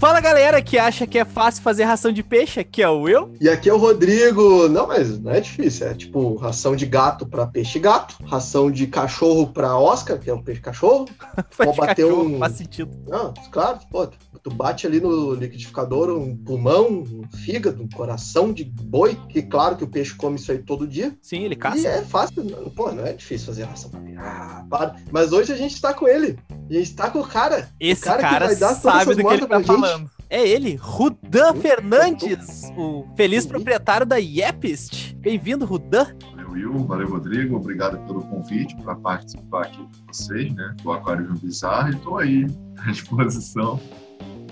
Fala galera que acha que é fácil fazer ração de peixe, aqui é o eu. E aqui é o Rodrigo. Não, mas não é difícil. É tipo ração de gato para peixe gato, ração de cachorro para Oscar, que é um peixe cachorro. Pode bater cachorro, um. Faz sentido. Não, claro, pô, tu bate ali no liquidificador um pulmão, um fígado, um coração de boi, que claro que o peixe come isso aí todo dia. Sim, ele caça. E é fácil, pô, não é difícil fazer ração pra peixe. Ah, para. Mas hoje a gente tá com ele. A gente tá com o cara. Esse o cara, cara sabe do que ele tá falando. É ele, Rudan Fernandes, o feliz proprietário da Yepist. Bem-vindo, Rudan. Valeu, Will. Valeu, Rodrigo. Obrigado pelo convite para participar aqui com vocês, né? Do Aquário Bizarro. E estou aí à disposição.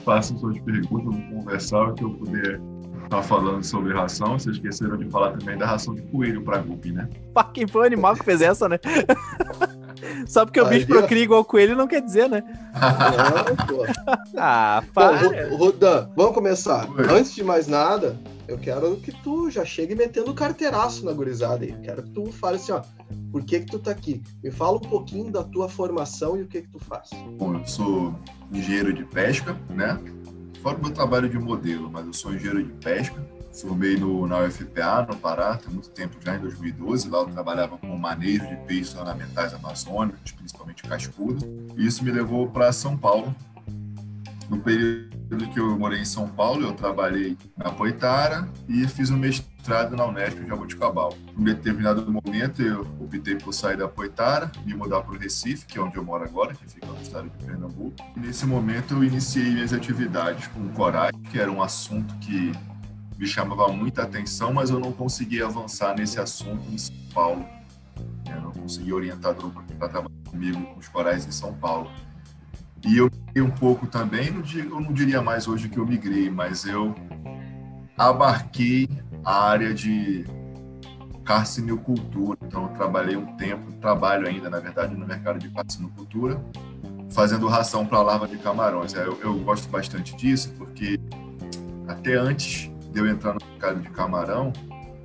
Façam suas perguntas, vamos conversar o que eu puder estar falando sobre ração. Vocês esqueceram de falar também da ração de coelho para Guppy, né? Pá, quem foi o animal que fez essa, né? Só porque Aí, o bicho procria igual coelho não quer dizer, né? Não, pô. ah, para. Bom, Rudan, vamos começar. Oi. Antes de mais nada, eu quero que tu já chegue metendo carteiraço na gurizada aí. Quero que tu fale assim, ó, por que que tu tá aqui? Me fala um pouquinho da tua formação e o que que tu faz. Bom, eu sou engenheiro de pesca, né? Fora o meu trabalho de modelo, mas eu sou engenheiro de pesca Formei no, na UFPA, no Pará, tem muito tempo já, em 2012. Lá eu trabalhava com manejo de peixes ornamentais amazônicos, principalmente cascudo. E isso me levou para São Paulo. No período que eu morei em São Paulo, eu trabalhei na Poitara e fiz um mestrado na Unesp em Jaboticabal. Em determinado momento, eu optei por sair da Poitara e mudar para o Recife, que é onde eu moro agora, que fica no estado de Pernambuco. E nesse momento, eu iniciei minhas atividades com coragem, que era um assunto que me chamava muita atenção, mas eu não conseguia avançar nesse assunto em São Paulo. Eu não conseguia orientar grupo para trabalhar comigo com os corais em São Paulo. E eu migrei um pouco também, eu não diria mais hoje que eu migrei, mas eu abarquei a área de carcinocultura. Então, eu trabalhei um tempo, trabalho ainda, na verdade, no mercado de carcinocultura, fazendo ração para larva de camarões. Eu, eu gosto bastante disso, porque até antes de eu entrar no mercado de camarão,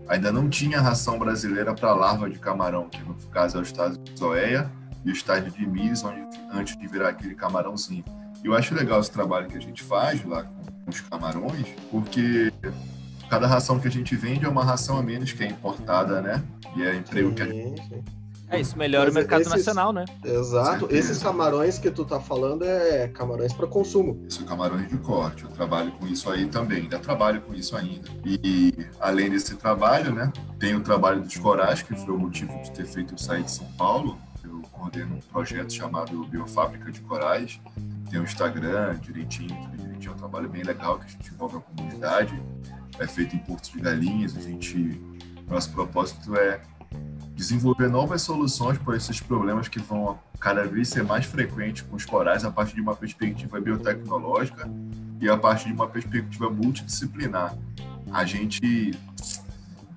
ainda não tinha ração brasileira para larva de camarão, que no caso é o estágio de Zoeia e o estágio de Mis, onde, antes de virar aquele camarãozinho. E eu acho legal esse trabalho que a gente faz lá com os camarões, porque cada ração que a gente vende é uma ração a menos que é importada, né? E é emprego que a gente é, isso melhora Mas o mercado esses, nacional, né? Exato. Esses camarões que tu tá falando é camarões para consumo. Isso, camarões de corte. Eu trabalho com isso aí também, ainda trabalho com isso ainda. E além desse trabalho, né, tem o trabalho dos corais, que foi o motivo de ter feito eu sair de São Paulo. Coordeno um projeto chamado Biofábrica de Corais. Tem o Instagram direitinho, direitinho. É um trabalho bem legal que a gente envolve a comunidade. É feito em Porto de Galinhas. A gente, nosso propósito é desenvolver novas soluções para esses problemas que vão cada vez ser mais frequentes com os corais a partir de uma perspectiva biotecnológica e a partir de uma perspectiva multidisciplinar. A gente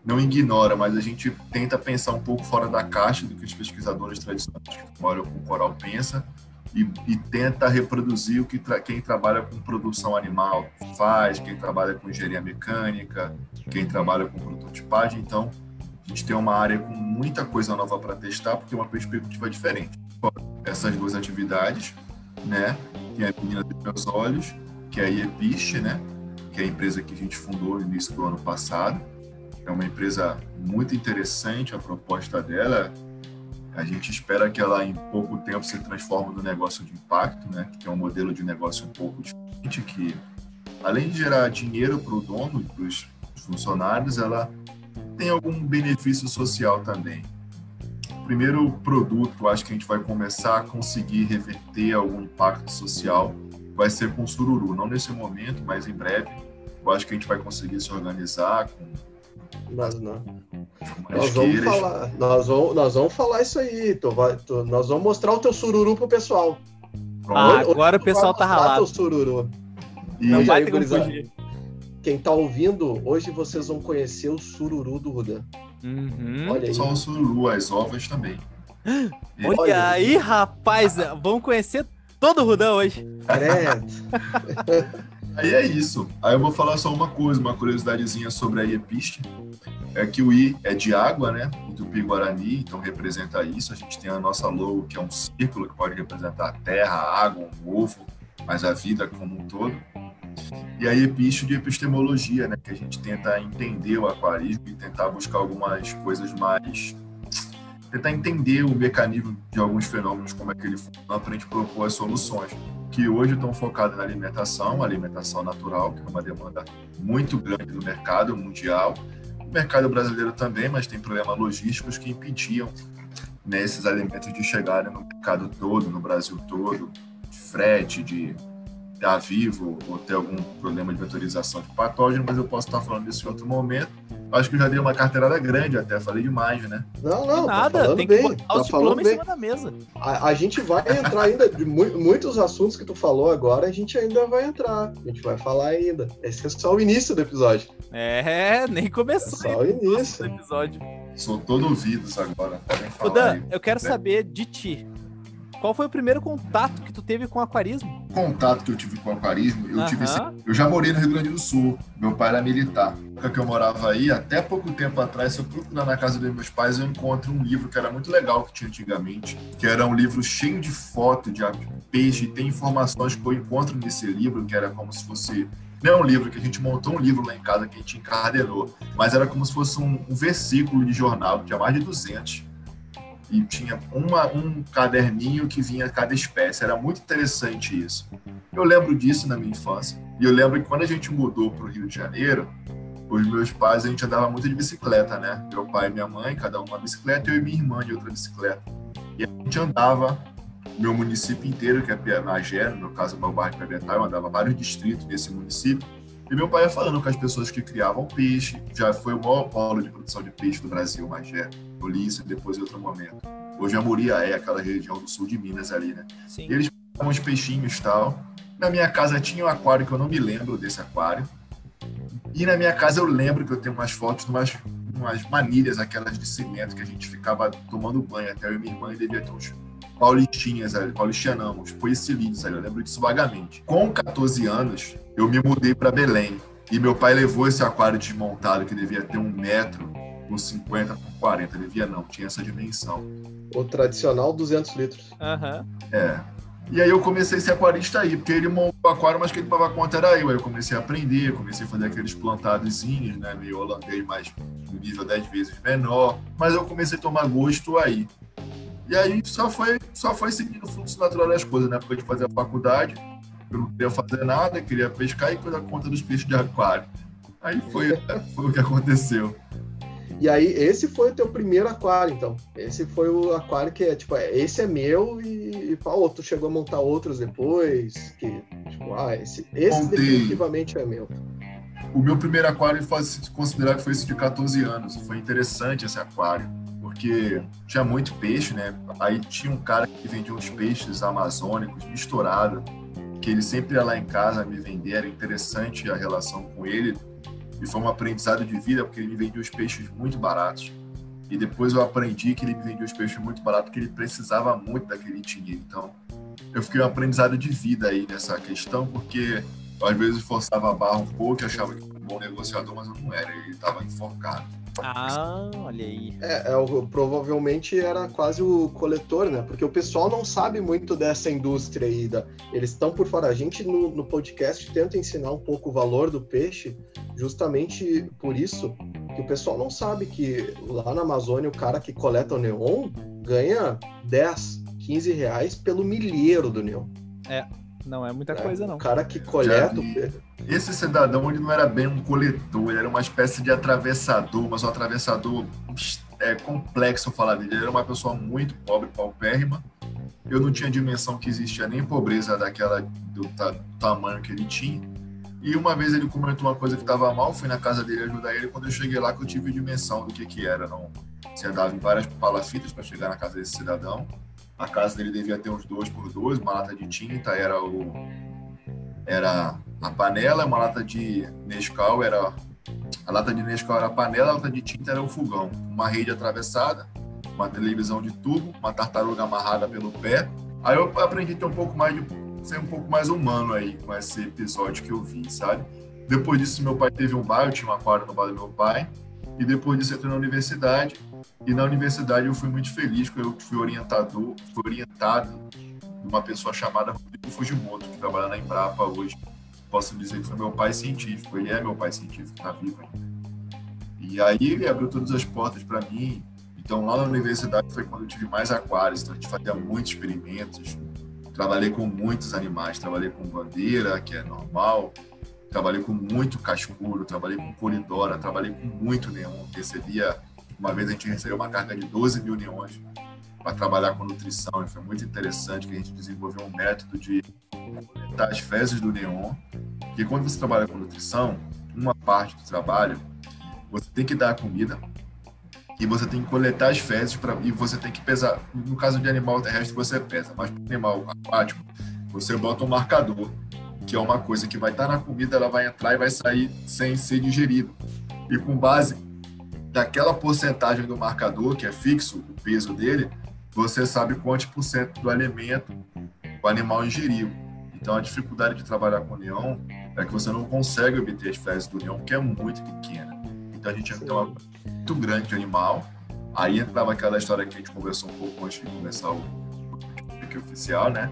não ignora, mas a gente tenta pensar um pouco fora da caixa do que os pesquisadores tradicionais que trabalham com coral pensa e, e tenta reproduzir o que tra quem trabalha com produção animal faz, quem trabalha com engenharia mecânica, quem trabalha com prototipagem. Então, a gente tem uma área com muita coisa nova para testar, porque é uma perspectiva diferente. Essas duas atividades, né? Tem a Menina dos Meus Olhos, que é a IEPIST, né? Que é a empresa que a gente fundou no início do ano passado. É uma empresa muito interessante, a proposta dela. A gente espera que ela, em pouco tempo, se transforme no negócio de impacto, né? Que é um modelo de negócio um pouco diferente, que, além de gerar dinheiro para o dono, para os funcionários, ela tem algum benefício social também. Primeiro produto, acho que a gente vai começar a conseguir reverter algum impacto social, vai ser com o sururu. Não nesse momento, mas em breve. Eu acho que a gente vai conseguir se organizar com. Mas não. Nós vamos, falar, nós, vamos, nós vamos falar isso aí. Tu vai, tu, nós vamos mostrar o teu sururu pro pessoal. Ah, agora o pessoal tá ralado. O sururu. E não vai ter quem tá ouvindo, hoje vocês vão conhecer o sururu do Rudan. Uhum. Olha aí. Só o sururu, as ovas também. Olha, Olha aí, rapaz, vamos conhecer todo o Rudan hoje. aí é isso. Aí eu vou falar só uma coisa, uma curiosidadezinha sobre a Iepiste. É que o I é de água, né? Em Tupi-Guarani, então representa isso. A gente tem a nossa logo, que é um círculo, que pode representar a terra, a água, ovo, mas a vida como um todo. E aí epístole de epistemologia, né, que a gente tenta entender o aquarismo e tentar buscar algumas coisas mais tentar entender o mecanismo de alguns fenômenos, como é que ele funciona, para a gente propor as soluções, que hoje estão focadas na alimentação, alimentação natural, que é uma demanda muito grande no mercado mundial, o mercado brasileiro também, mas tem problemas logísticos que impediam nesses alimentos de chegarem no mercado todo, no Brasil todo, de frete, de estar vivo ou ter algum problema de vetorização de patógeno, mas eu posso estar falando disso em outro momento. Acho que eu já dei uma carteirada grande até, falei demais, né? Não, não, tá nada, tá tem bem, que botar tá falando bem. em cima da mesa. A, a gente vai entrar ainda, de mu muitos assuntos que tu falou agora, a gente ainda vai entrar, a gente vai falar ainda. Esse é só o início do episódio. É, nem começou. É só o início. Do episódio. Sou todo ouvidos agora. Ô Dan, aí, eu quero né? saber de ti. Qual foi o primeiro contato que tu teve com o aquarismo? Contato que eu tive com o aquarismo, eu tive esse... Eu já morei no Rio Grande do Sul. Meu pai era militar. Na época que eu morava aí, até pouco tempo atrás, se eu procurar na casa dos meus pais, eu encontro um livro que era muito legal que tinha antigamente, que era um livro cheio de foto de peixe, e tem informações que eu encontro nesse livro, que era como se fosse não é um livro que a gente montou um livro lá em casa que a gente encadernou, mas era como se fosse um, um versículo de jornal, que tinha mais de 200 e tinha uma, um caderninho que vinha cada espécie. Era muito interessante isso. Eu lembro disso na minha infância. E eu lembro que quando a gente mudou para o Rio de Janeiro, os meus pais, a gente andava muito de bicicleta, né? Meu pai e minha mãe, cada um uma bicicleta, eu e minha irmã de outra bicicleta. E a gente andava meu município inteiro, que é Magé, no meu caso, bairro de Piabetai, eu andava vários distritos desse município. E meu pai ia falando com as pessoas que criavam peixe, já foi o maior polo de produção de peixe do Brasil, Magé, Polícia, depois em outro momento. Hoje a Muriaé, aquela região do sul de Minas ali, né? Sim. E eles pegavam uns peixinhos e tal. Na minha casa tinha um aquário que eu não me lembro desse aquário. E na minha casa eu lembro que eu tenho umas fotos de umas, umas manilhas, aquelas de cimento, que a gente ficava tomando banho até eu e minha irmã e devia ter uns paulistinhas ali, paulistinha não, os poecilídeos ali, eu lembro disso vagamente. Com 14 anos, eu me mudei para Belém. E meu pai levou esse aquário desmontado, que devia ter um metro por 50 por 40. Devia não, tinha essa dimensão. O tradicional 200 litros. Aham. Uhum. É. E aí eu comecei a ser aquarista aí, porque ele montou o aquário, mas quem tomava conta era eu. Aí eu comecei a aprender, comecei a fazer aqueles plantadozinhos, né? Meio holandês, mas no nível 10 vezes menor. Mas eu comecei a tomar gosto aí. E aí só foi, só foi seguindo o fluxo natural das coisas, né? Porque de fazer a faculdade, eu não queria fazer nada, queria pescar e cuidar conta dos peixes de aquário. Aí foi, foi o que aconteceu. E aí, esse foi o teu primeiro aquário, então. Esse foi o aquário que é, tipo, é, esse é meu e, e pau, tu chegou a montar outros depois, que, tipo, ah, esse, esse definitivamente é meu. O meu primeiro aquário considerar que foi esse de 14 anos. Foi interessante esse aquário, porque tinha muito peixe, né? Aí tinha um cara que vendia uns peixes amazônicos misturados, que ele sempre ia lá em casa me vender, era interessante a relação com ele e foi um aprendizado de vida, porque ele me vendia os peixes muito baratos. E depois eu aprendi que ele me vendia os peixes muito baratos, porque ele precisava muito daquele dinheiro. Então, eu fiquei um aprendizado de vida aí nessa questão, porque às vezes forçava a barra um pouco, achava que era um bom negociador, mas eu não era, ele estava enforcado. Ah, olha aí. É, é, provavelmente era quase o coletor, né? Porque o pessoal não sabe muito dessa indústria aí. Da... Eles estão por fora. A gente no, no podcast tenta ensinar um pouco o valor do peixe, justamente por isso que o pessoal não sabe que lá na Amazônia o cara que coleta o neon ganha 10, 15 reais pelo milheiro do neon. É, não é muita é, coisa, não. O cara que coleta. Esse cidadão ele não era bem um coletor, ele era uma espécie de atravessador, mas um atravessador é, complexo falar dele. Ele era uma pessoa muito pobre, paupérrima. Eu não tinha dimensão que existia nem pobreza daquela do, do tamanho que ele tinha. E uma vez ele comentou uma coisa que estava mal, fui na casa dele ajudar ele. Quando eu cheguei lá, que eu tive dimensão do que que era. Não, você andava em várias palafitas para chegar na casa desse cidadão. A casa dele devia ter uns dois por dois, uma lata de tinta era o era a panela, uma lata de Nescau era a lata de Nescau era a panela, a lata de tinta era o fogão, uma rede atravessada, uma televisão de tubo, uma tartaruga amarrada pelo pé. Aí eu aprendi a ter um pouco mais de ser um pouco mais humano aí com esse episódio que eu vi, sabe? Depois disso, meu pai teve um bar, eu tinha um aquário no bar do meu pai, e depois disso eu entrei na universidade, e na universidade eu fui muito feliz, porque eu fui orientador, fui orientado de uma pessoa chamada Rodrigo Fujimoto, que trabalha na Embrapa hoje. posso dizer que foi meu pai científico. Ele é meu pai científico, está vivo ainda. E aí ele abriu todas as portas para mim. Então lá na universidade foi quando eu tive mais aquários. Então a gente fazia muitos experimentos. Trabalhei com muitos animais. Trabalhei com bandeira, que é normal. Trabalhei com muito cascuro. Trabalhei com polidora. Trabalhei com muito neon. Recebia uma vez a gente recebeu uma carga de 12 mil neons para trabalhar com nutrição e foi muito interessante que a gente desenvolveu um método de coletar as fezes do neon. Porque quando você trabalha com nutrição, uma parte do trabalho você tem que dar a comida e você tem que coletar as fezes para e você tem que pesar. No caso de animal terrestre você pesa, mas para animal aquático você bota um marcador, que é uma coisa que vai estar na comida, ela vai entrar e vai sair sem ser digerido. E com base daquela porcentagem do marcador, que é fixo, o peso dele, você sabe quantos por cento do alimento o animal ingeriu. Então, a dificuldade de trabalhar com neon é que você não consegue obter as fezes do neon, que é muito pequena. Então, a gente tem uma muito grande de animal. Aí entrava aquela história que a gente conversou um pouco antes de começar o aqui oficial, né?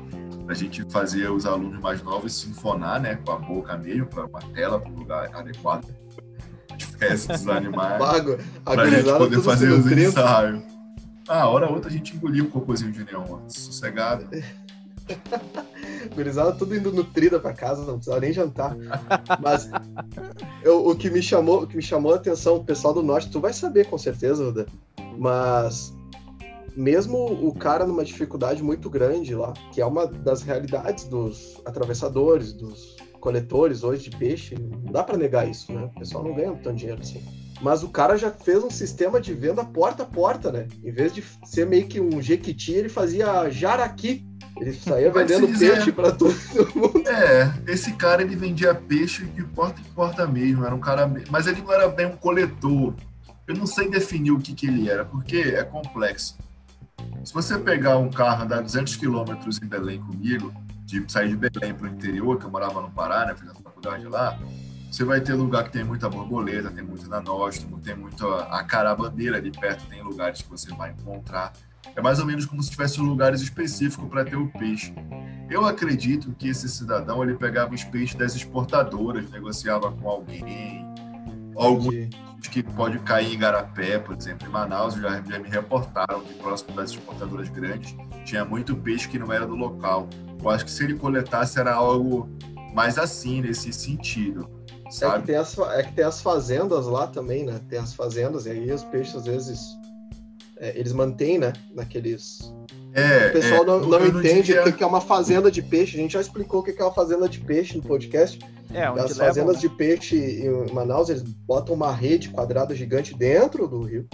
A gente fazia os alunos mais novos sinfonar, né? Com a boca meio para uma tela, para um lugar adequado espécie dos animais. Pago. Pra gente poder fazer os ensaios. Ah, hora outra a gente engoliu um cocôzinho de neon, sossegado. Gurizada tudo indo nutrida para casa, não precisava nem jantar. Mas eu, o que me chamou, o que me chamou a atenção, o pessoal do norte, tu vai saber com certeza, Ruda. Mas mesmo o cara numa dificuldade muito grande lá, que é uma das realidades dos atravessadores, dos coletores hoje de peixe, não dá para negar isso, né? O pessoal não ganha tanto dinheiro assim. Mas o cara já fez um sistema de venda porta a porta, né? Em vez de ser meio que um jequiti, ele fazia jaraqui. Ele saía vendendo peixe para todo mundo. É, esse cara ele vendia peixe de porta em porta mesmo. Era um cara, mas ele não era bem um coletor. Eu não sei definir o que, que ele era, porque é complexo. Se você pegar um carro andar 200 quilômetros em Belém comigo, de sair de Belém para o interior, que eu morava no Pará, né, fiz a faculdade lá, você vai ter lugar que tem muita borboleta, tem muito nanóstomo, tem muito a carabandeira ali perto, tem lugares que você vai encontrar. É mais ou menos como se tivesse lugares específicos para ter o peixe. Eu acredito que esse cidadão ele pegava os peixes das exportadoras, negociava com alguém, algum que pode cair em Garapé, por exemplo, em Manaus, já, já me reportaram que próximo das exportadoras grandes tinha muito peixe que não era do local. Eu acho que se ele coletasse era algo mais assim, nesse sentido. É que, tem as, é que tem as fazendas lá também, né? Tem as fazendas, e aí os peixes às vezes é, eles mantêm, né? Naqueles. É, o pessoal é, não, não entende o que é uma fazenda de peixe. A gente já explicou o que é uma fazenda de peixe no podcast. É, onde As fazendas levam, de peixe em Manaus, eles botam uma rede quadrada gigante dentro do rio.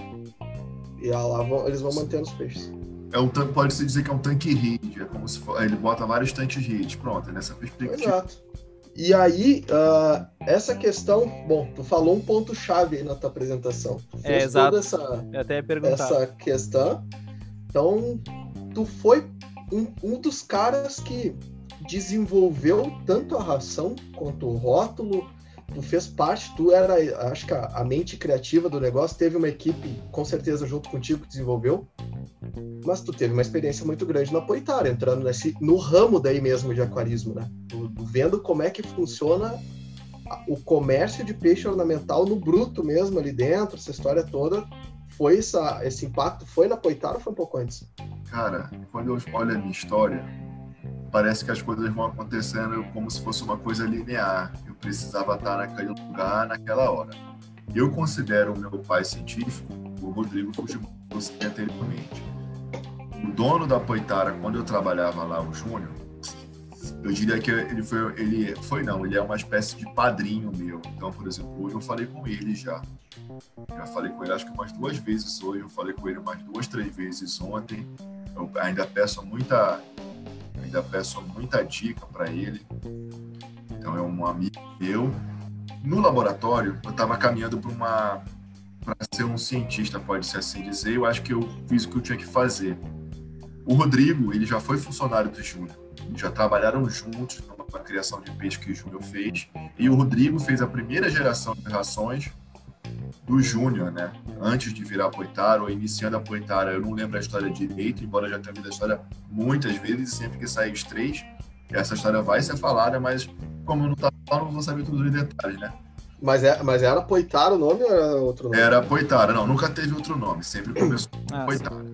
E lá vão, eles vão mantendo os peixes. É um tanque, pode se dizer que é um tanque rede, é como se for, ele bota vários tanques rede, pronto, é nessa perspectiva. Exato. E aí, uh, essa questão, bom, tu falou um ponto chave aí na tua apresentação. Tu é, fez é, exato. Toda essa, Eu até essa questão. Então, tu foi um, um dos caras que desenvolveu tanto a ração quanto o rótulo. Tu fez parte, tu era, acho que a, a mente criativa do negócio. Teve uma equipe, com certeza, junto contigo que desenvolveu. Mas tu teve uma experiência muito grande na Poitar, entrando nesse, no ramo daí mesmo de aquarismo, né? Vendo como é que funciona o comércio de peixe ornamental no bruto mesmo ali dentro, essa história toda. Foi essa, esse impacto? Foi na Poitar ou foi um pouco antes? Cara, quando eu olho a minha história, parece que as coisas vão acontecendo como se fosse uma coisa linear. Eu precisava estar naquele lugar, naquela hora. Eu considero o meu pai científico, o Rodrigo Fujimori, anteriormente. O dono da Poitara, quando eu trabalhava lá, o Júnior, eu diria que ele foi, ele foi não, ele é uma espécie de padrinho meu. Então, por exemplo, hoje eu falei com ele já. Já falei com ele acho que umas duas vezes hoje, eu falei com ele umas duas, três vezes ontem. Eu ainda peço muita ainda peço muita dica para ele. Então é um amigo meu. No laboratório, eu estava caminhando para uma para ser um cientista, pode ser assim dizer. Eu acho que eu fiz o que eu tinha que fazer. O Rodrigo, ele já foi funcionário do Júnior. Já trabalharam juntos na criação de peixe que o Júnior fez. E o Rodrigo fez a primeira geração de rações do Júnior, né? Antes de virar Poitara ou iniciando a Poitara, eu não lembro a história direito, embora já tenha visto a história muitas vezes, sempre que saem os três, essa história vai ser falada, mas como eu não estava falando, não vou saber todos os detalhes, né? Mas, é, mas era Poitara o nome ou era outro nome? Era Poitara, não, nunca teve outro nome, sempre começou com ah, Poitara.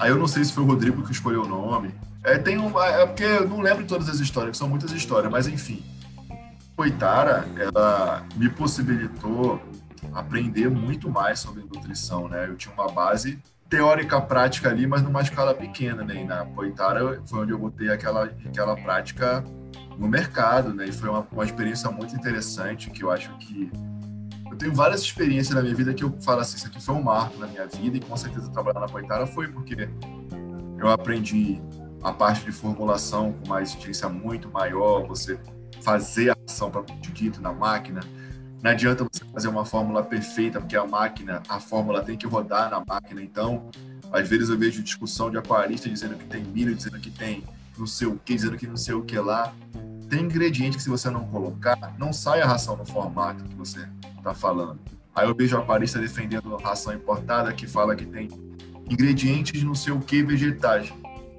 Aí eu não sei se foi o Rodrigo que escolheu o nome. É, tem um, é porque eu não lembro de todas as histórias, são muitas histórias, mas enfim. Poitara, ela me possibilitou aprender muito mais sobre nutrição, né? Eu tinha uma base teórica prática ali, mas numa escala pequena, né? E na Poitara foi onde eu botei aquela, aquela prática no mercado, né? E foi uma, uma experiência muito interessante que eu acho que eu tenho várias experiências na minha vida que eu falo assim, isso aqui foi um marco na minha vida e com certeza trabalhar na Poitara foi porque eu aprendi a parte de formulação com uma exigência muito maior, você fazer a ação para dito na máquina. Não adianta você fazer uma fórmula perfeita, porque a máquina, a fórmula tem que rodar na máquina. Então, às vezes eu vejo discussão de aquarista dizendo que tem milho, dizendo que tem não sei o que, dizendo que não sei o que lá tem ingrediente que se você não colocar, não sai a ração no formato que você está falando. Aí eu vejo a aparista defendendo ração importada que fala que tem ingredientes não sei o que vegetais.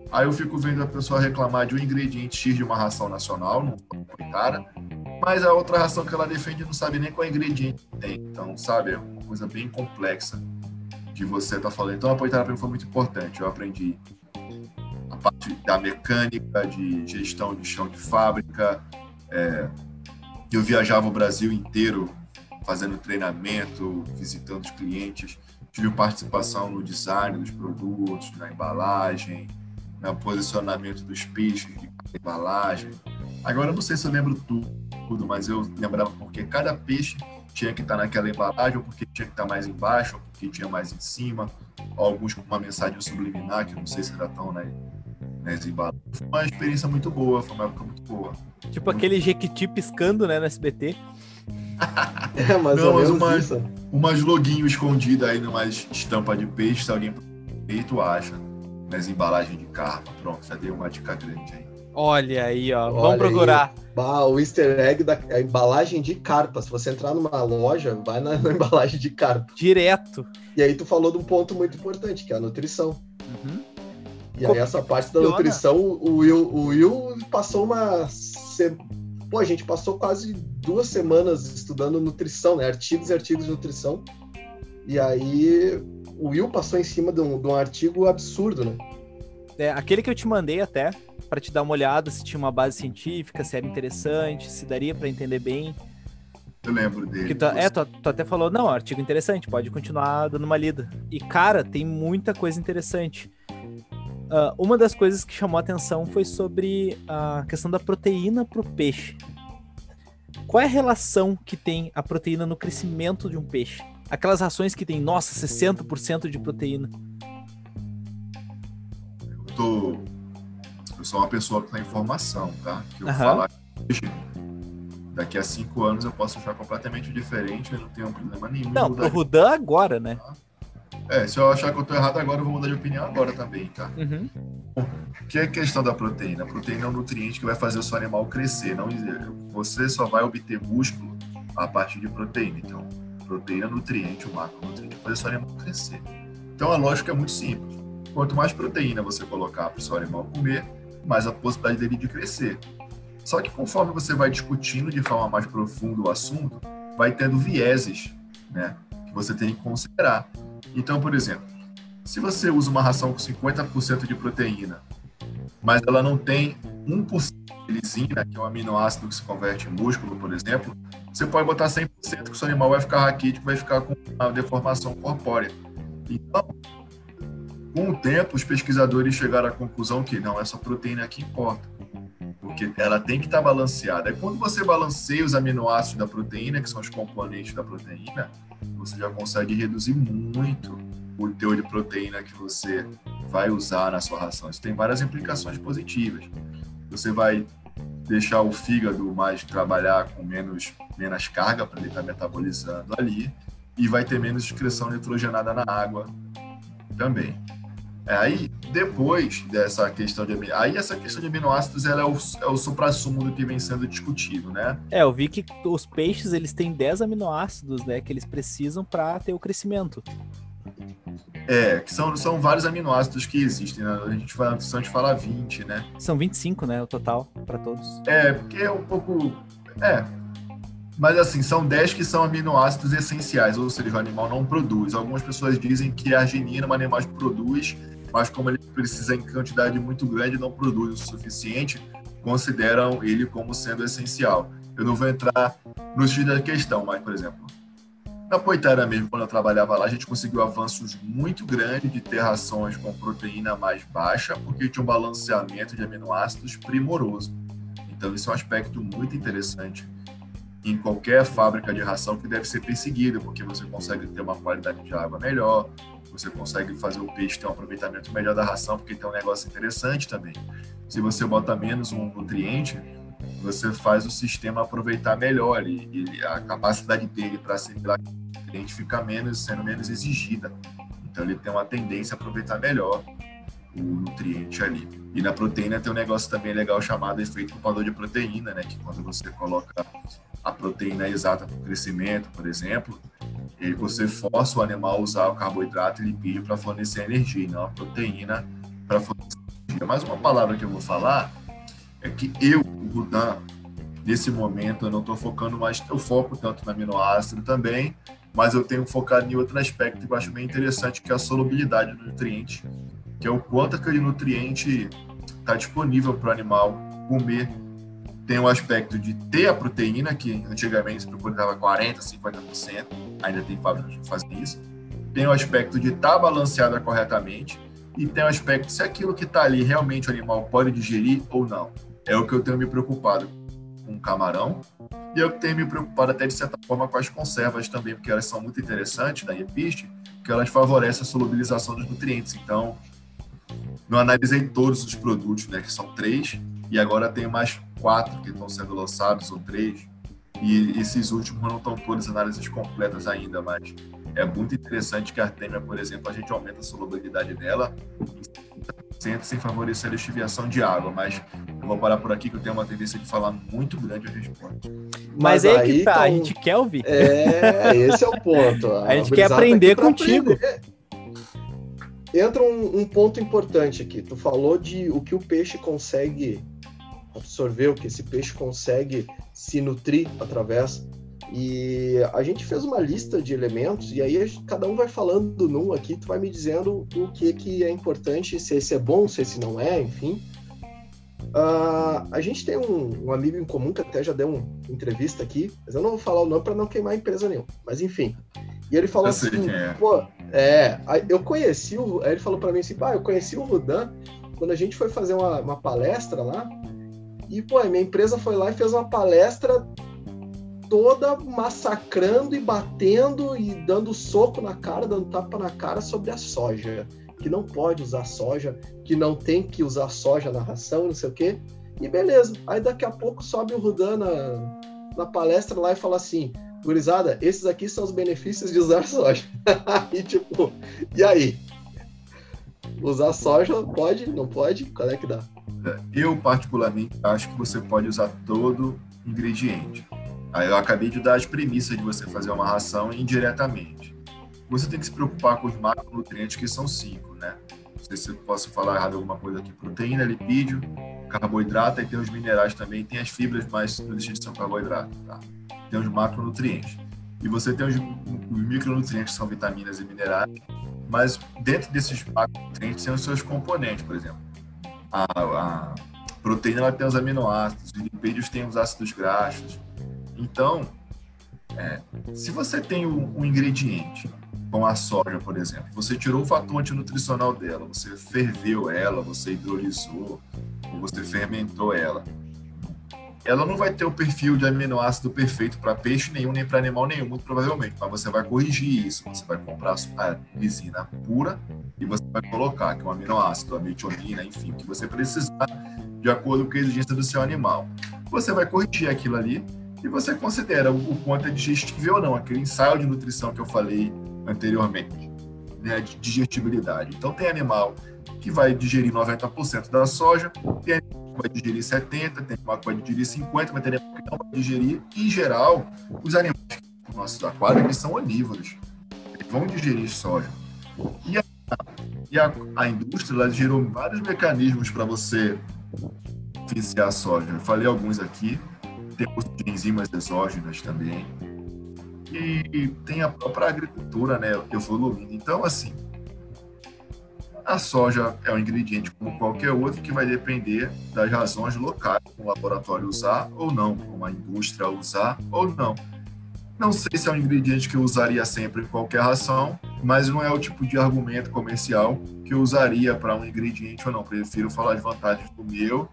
Aí eu fico vendo a pessoa reclamar de um ingrediente X de uma ração nacional, não foi cara, mas a outra ração que ela defende não sabe nem qual ingrediente tem. Então, sabe, é uma coisa bem complexa de você estar tá falando. Então, a poitada para mim foi muito importante. Eu aprendi parte da mecânica, de gestão de chão de fábrica. É, eu viajava o Brasil inteiro fazendo treinamento, visitando os clientes. Tive participação no design dos produtos, na embalagem, no posicionamento dos peixes de embalagem. Agora, não sei se eu lembro tudo, mas eu lembrava porque cada peixe tinha que estar naquela embalagem, ou porque tinha que estar mais embaixo, ou porque tinha mais em cima, alguns com uma mensagem subliminar, que não sei se era tão né, né, Foi uma experiência muito boa, foi uma época muito boa. Tipo aquele Jequiti piscando, né, no SBT. é, mas Não, mas uma, isso. umas loguinho escondido aí numa estampa de peixe, se alguém peito acha. Nas embalagens de carpa. Pronto, já dei uma dica grande aí. Olha aí, ó. Olha Vamos procurar. Bah, o easter egg da embalagem de carpa. Se você entrar numa loja, vai na, na, embalagem de carpa. Direto. E aí tu falou de um ponto muito importante, que é a nutrição. Uhum. E aí essa parte da nutrição, o Will, o Will passou uma. Pô, a gente passou quase duas semanas estudando nutrição, né? Artigos e artigos de nutrição. E aí o Will passou em cima de um, de um artigo absurdo, né? É, aquele que eu te mandei até, para te dar uma olhada se tinha uma base científica, se era interessante, se daria para entender bem. Eu lembro dele. Tu, é, tu, tu, até falou, não, artigo interessante, pode continuar dando uma lida. E, cara, tem muita coisa interessante. Uh, uma das coisas que chamou a atenção foi sobre a questão da proteína para o peixe. Qual é a relação que tem a proteína no crescimento de um peixe? Aquelas rações que tem, nossa, 60% de proteína. Eu, tô... eu sou uma pessoa que tem informação, tá? Que eu uhum. falar hoje, daqui a cinco anos eu posso achar completamente diferente, eu não tenho problema nenhum. Não, pro Rudan agora, né? Tá? É, se eu achar que eu tô errado agora, eu vou mudar de opinião agora também, tá? Uhum. O que é a questão da proteína? A proteína é um nutriente que vai fazer o seu animal crescer. Não, você só vai obter músculo a partir de proteína. Então, proteína é nutriente, o macronutriente vai fazer o seu animal crescer. Então, a lógica é muito simples. Quanto mais proteína você colocar para o seu animal comer, mais a possibilidade dele de crescer. Só que conforme você vai discutindo de forma mais profunda o assunto, vai tendo vieses, né? Que você tem que considerar. Então, por exemplo, se você usa uma ração com 50% de proteína, mas ela não tem 1% de lisina, que é um aminoácido que se converte em músculo, por exemplo, você pode botar 100% que o seu animal vai ficar raquítico, vai ficar com uma deformação corpórea. Então, com o tempo, os pesquisadores chegaram à conclusão que não, essa proteína aqui importa, porque ela tem que estar balanceada. E quando você balanceia os aminoácidos da proteína, que são os componentes da proteína, você já consegue reduzir muito o teor de proteína que você vai usar na sua ração. Isso tem várias implicações positivas. Você vai deixar o fígado mais trabalhar com menos, menos carga para ele estar tá metabolizando ali e vai ter menos excreção nitrogenada na água também. É, aí, depois dessa questão de aí essa questão de aminoácidos ela é o, é o supra-sumo do que vem sendo discutido, né? É, eu vi que os peixes eles têm 10 aminoácidos, né, que eles precisam para ter o crescimento. É, que são, são vários aminoácidos que existem. Né? A gente fala, a gente fala 20, né? São 25, né? O total, para todos. É, porque é um pouco. É. Mas assim, são 10 que são aminoácidos essenciais, ou seja, o animal não produz. Algumas pessoas dizem que a arginina o animal produz, mas como ele precisa em quantidade muito grande não produz o suficiente, consideram ele como sendo essencial. Eu não vou entrar no X da questão, mas, por exemplo, na Poitara mesmo, quando eu trabalhava lá, a gente conseguiu avanços muito grandes de ter rações com proteína mais baixa, porque tinha um balanceamento de aminoácidos primoroso. Então, isso é um aspecto muito interessante em qualquer fábrica de ração que deve ser perseguida, porque você consegue ter uma qualidade de água melhor, você consegue fazer o peixe ter um aproveitamento melhor da ração, porque tem um negócio interessante também. Se você bota menos um nutriente, você faz o sistema aproveitar melhor e a capacidade dele para assimilar nutriente fica menos, sendo menos exigida. Então ele tem uma tendência a aproveitar melhor o nutriente ali. E na proteína tem um negócio também legal chamado efeito culpador de proteína, né? Que quando você coloca a proteína exata para o crescimento, por exemplo, e você força o animal a usar o carboidrato e lipídio para fornecer energia, não a proteína para fornecer energia. Mas uma palavra que eu vou falar é que eu, o Rudan, nesse momento eu não estou focando mais, eu foco tanto no aminoácido também, mas eu tenho focado em outro aspecto que eu acho bem interessante, que é a solubilidade do nutriente, que é o quanto aquele nutriente está disponível para o animal comer. Tem o aspecto de ter a proteína, que antigamente se preconizava 40%, 50%, ainda tem fábricas que fazem isso. Tem o aspecto de estar tá balanceada corretamente, e tem o aspecto se aquilo que está ali realmente o animal pode digerir ou não. É o que eu tenho me preocupado com o camarão, e eu tenho me preocupado até de certa forma com as conservas também, porque elas são muito interessantes da EPIST, porque elas favorecem a solubilização dos nutrientes. Então, não analisei todos os produtos, né, que são três, e agora tem mais quatro que estão sendo lançados, ou três, e esses últimos não estão todas análises completas ainda, mas é muito interessante que a Artemia, por exemplo, a gente aumenta a solubilidade dela sem favorecer a lixiviação de água, mas eu vou parar por aqui que eu tenho uma tendência de falar muito grande a resposta. Mas, mas aí, aí que tá, a gente quer ouvir. É, esse é o ponto. A, a gente quer aprender contigo. Aprender. Entra um, um ponto importante aqui. Tu falou de o que o peixe consegue absorver, o que esse peixe consegue se nutrir através e a gente fez uma lista de elementos, e aí cada um vai falando num aqui, tu vai me dizendo o que, que é importante, se esse é bom, se esse não é, enfim. Uh, a gente tem um, um, amigo em comum que até já deu uma entrevista aqui, mas eu não vou falar o nome para não queimar a empresa nenhuma, mas enfim. E ele falou eu assim, é. pô, é, eu conheci o. Aí ele falou para mim assim, pá, eu conheci o Rudan quando a gente foi fazer uma, uma palestra lá, e, pô, minha empresa foi lá e fez uma palestra toda massacrando e batendo e dando soco na cara, dando tapa na cara sobre a soja. Que não pode usar soja, que não tem que usar soja na ração, não sei o quê. E beleza. Aí daqui a pouco sobe o Rudan na, na palestra lá e fala assim: gurizada, esses aqui são os benefícios de usar soja. e tipo, e aí? Usar soja pode? Não pode? Qual é que dá? Eu, particularmente, acho que você pode usar todo ingrediente. Aí eu acabei de dar as premissas de você fazer uma ração indiretamente. Você tem que se preocupar com os macronutrientes, que são cinco, né? Não sei se eu posso falar errado alguma coisa aqui. Proteína, lipídio, carboidrato, e tem os minerais também, tem as fibras, mas não deixa de ser um carboidrato, tá? Tem os macronutrientes. E você tem os, os micronutrientes, que são vitaminas e minerais, mas dentro desses macronutrientes tem os seus componentes, por exemplo. A, a proteína ela tem os aminoácidos, os lipídios têm os ácidos graxos, então, é, se você tem um, um, ingrediente, como a soja, por exemplo, você tirou o fator antinutricional dela, você ferveu ela, você hidrolisou, ou você fermentou ela, ela não vai ter o perfil de aminoácido perfeito para peixe nenhum, nem para animal nenhum, muito provavelmente. Mas você vai corrigir isso. Você vai comprar a lisina pura e você vai colocar que é um aminoácido, a metionina, enfim, que você precisar de acordo com a exigência do seu animal. Você vai corrigir aquilo ali e você considera o quanto é digestível ou não, aquele ensaio de nutrição que eu falei anteriormente, né, de digestibilidade. Então, tem animal que vai digerir 90% da soja, tem animal vai digerir 70%, tem animal que vai digerir 50%, mas tem animal que não vai digerir. Em geral, os animais nossos aquários eles são onívoros, eles vão digerir soja. E E a, a indústria gerou vários mecanismos para você viciar a soja. Eu falei alguns aqui, temos enzimas exógenas também. E tem a própria agricultura, né, evoluindo. Então, assim, a soja é um ingrediente como qualquer outro que vai depender das razões locais, o laboratório usar ou não, como a indústria usar ou não. Não sei se é um ingrediente que eu usaria sempre em qualquer ração, mas não é o tipo de argumento comercial que eu usaria para um ingrediente ou não. Prefiro falar de vantagens do meu,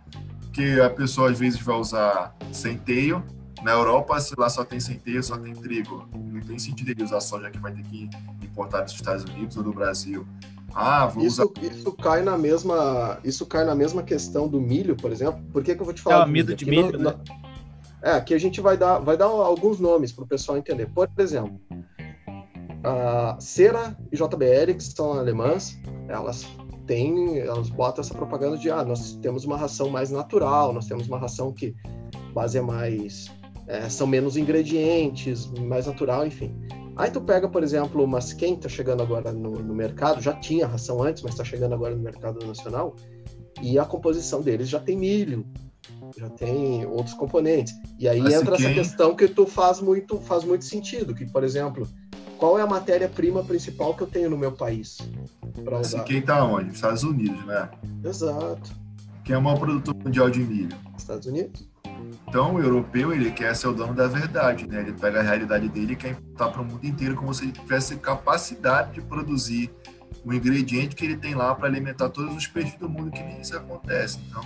que a pessoa às vezes vai usar centeio. Na Europa, se lá só tem centeio, só tem trigo. Não tem sentido ele usar soja que vai ter que importar dos Estados Unidos ou do Brasil. Ah, vou isso, usar... isso cai na mesma, isso cai na mesma questão do milho, por exemplo. Por que, que eu vou te falar? É o amido de milho, no, né? É, aqui a gente vai dar, vai dar alguns nomes para o pessoal entender. Por exemplo, a Cera e JBL, que são alemãs, elas têm, elas botam essa propaganda de ah, nós temos uma ração mais natural, nós temos uma ração que base é mais é, são menos ingredientes, mais natural, enfim. Aí tu pega, por exemplo, uma quem está chegando agora no, no, mercado, já tinha ração antes, mas está chegando agora no mercado nacional, e a composição deles já tem milho, já tem outros componentes. E aí entra essa questão que tu faz muito, faz muito sentido, que, por exemplo, qual é a matéria-prima principal que eu tenho no meu país para usar? Quem está onde? Estados Unidos, né? Exato. Quem é o maior produtor mundial de milho? Estados Unidos. Então, o europeu, ele quer ser o dono da verdade, né? Ele pega a realidade dele e quer importar para o mundo inteiro como se ele tivesse capacidade de produzir o ingrediente que ele tem lá para alimentar todos os peixes do mundo, que nem isso acontece. Então,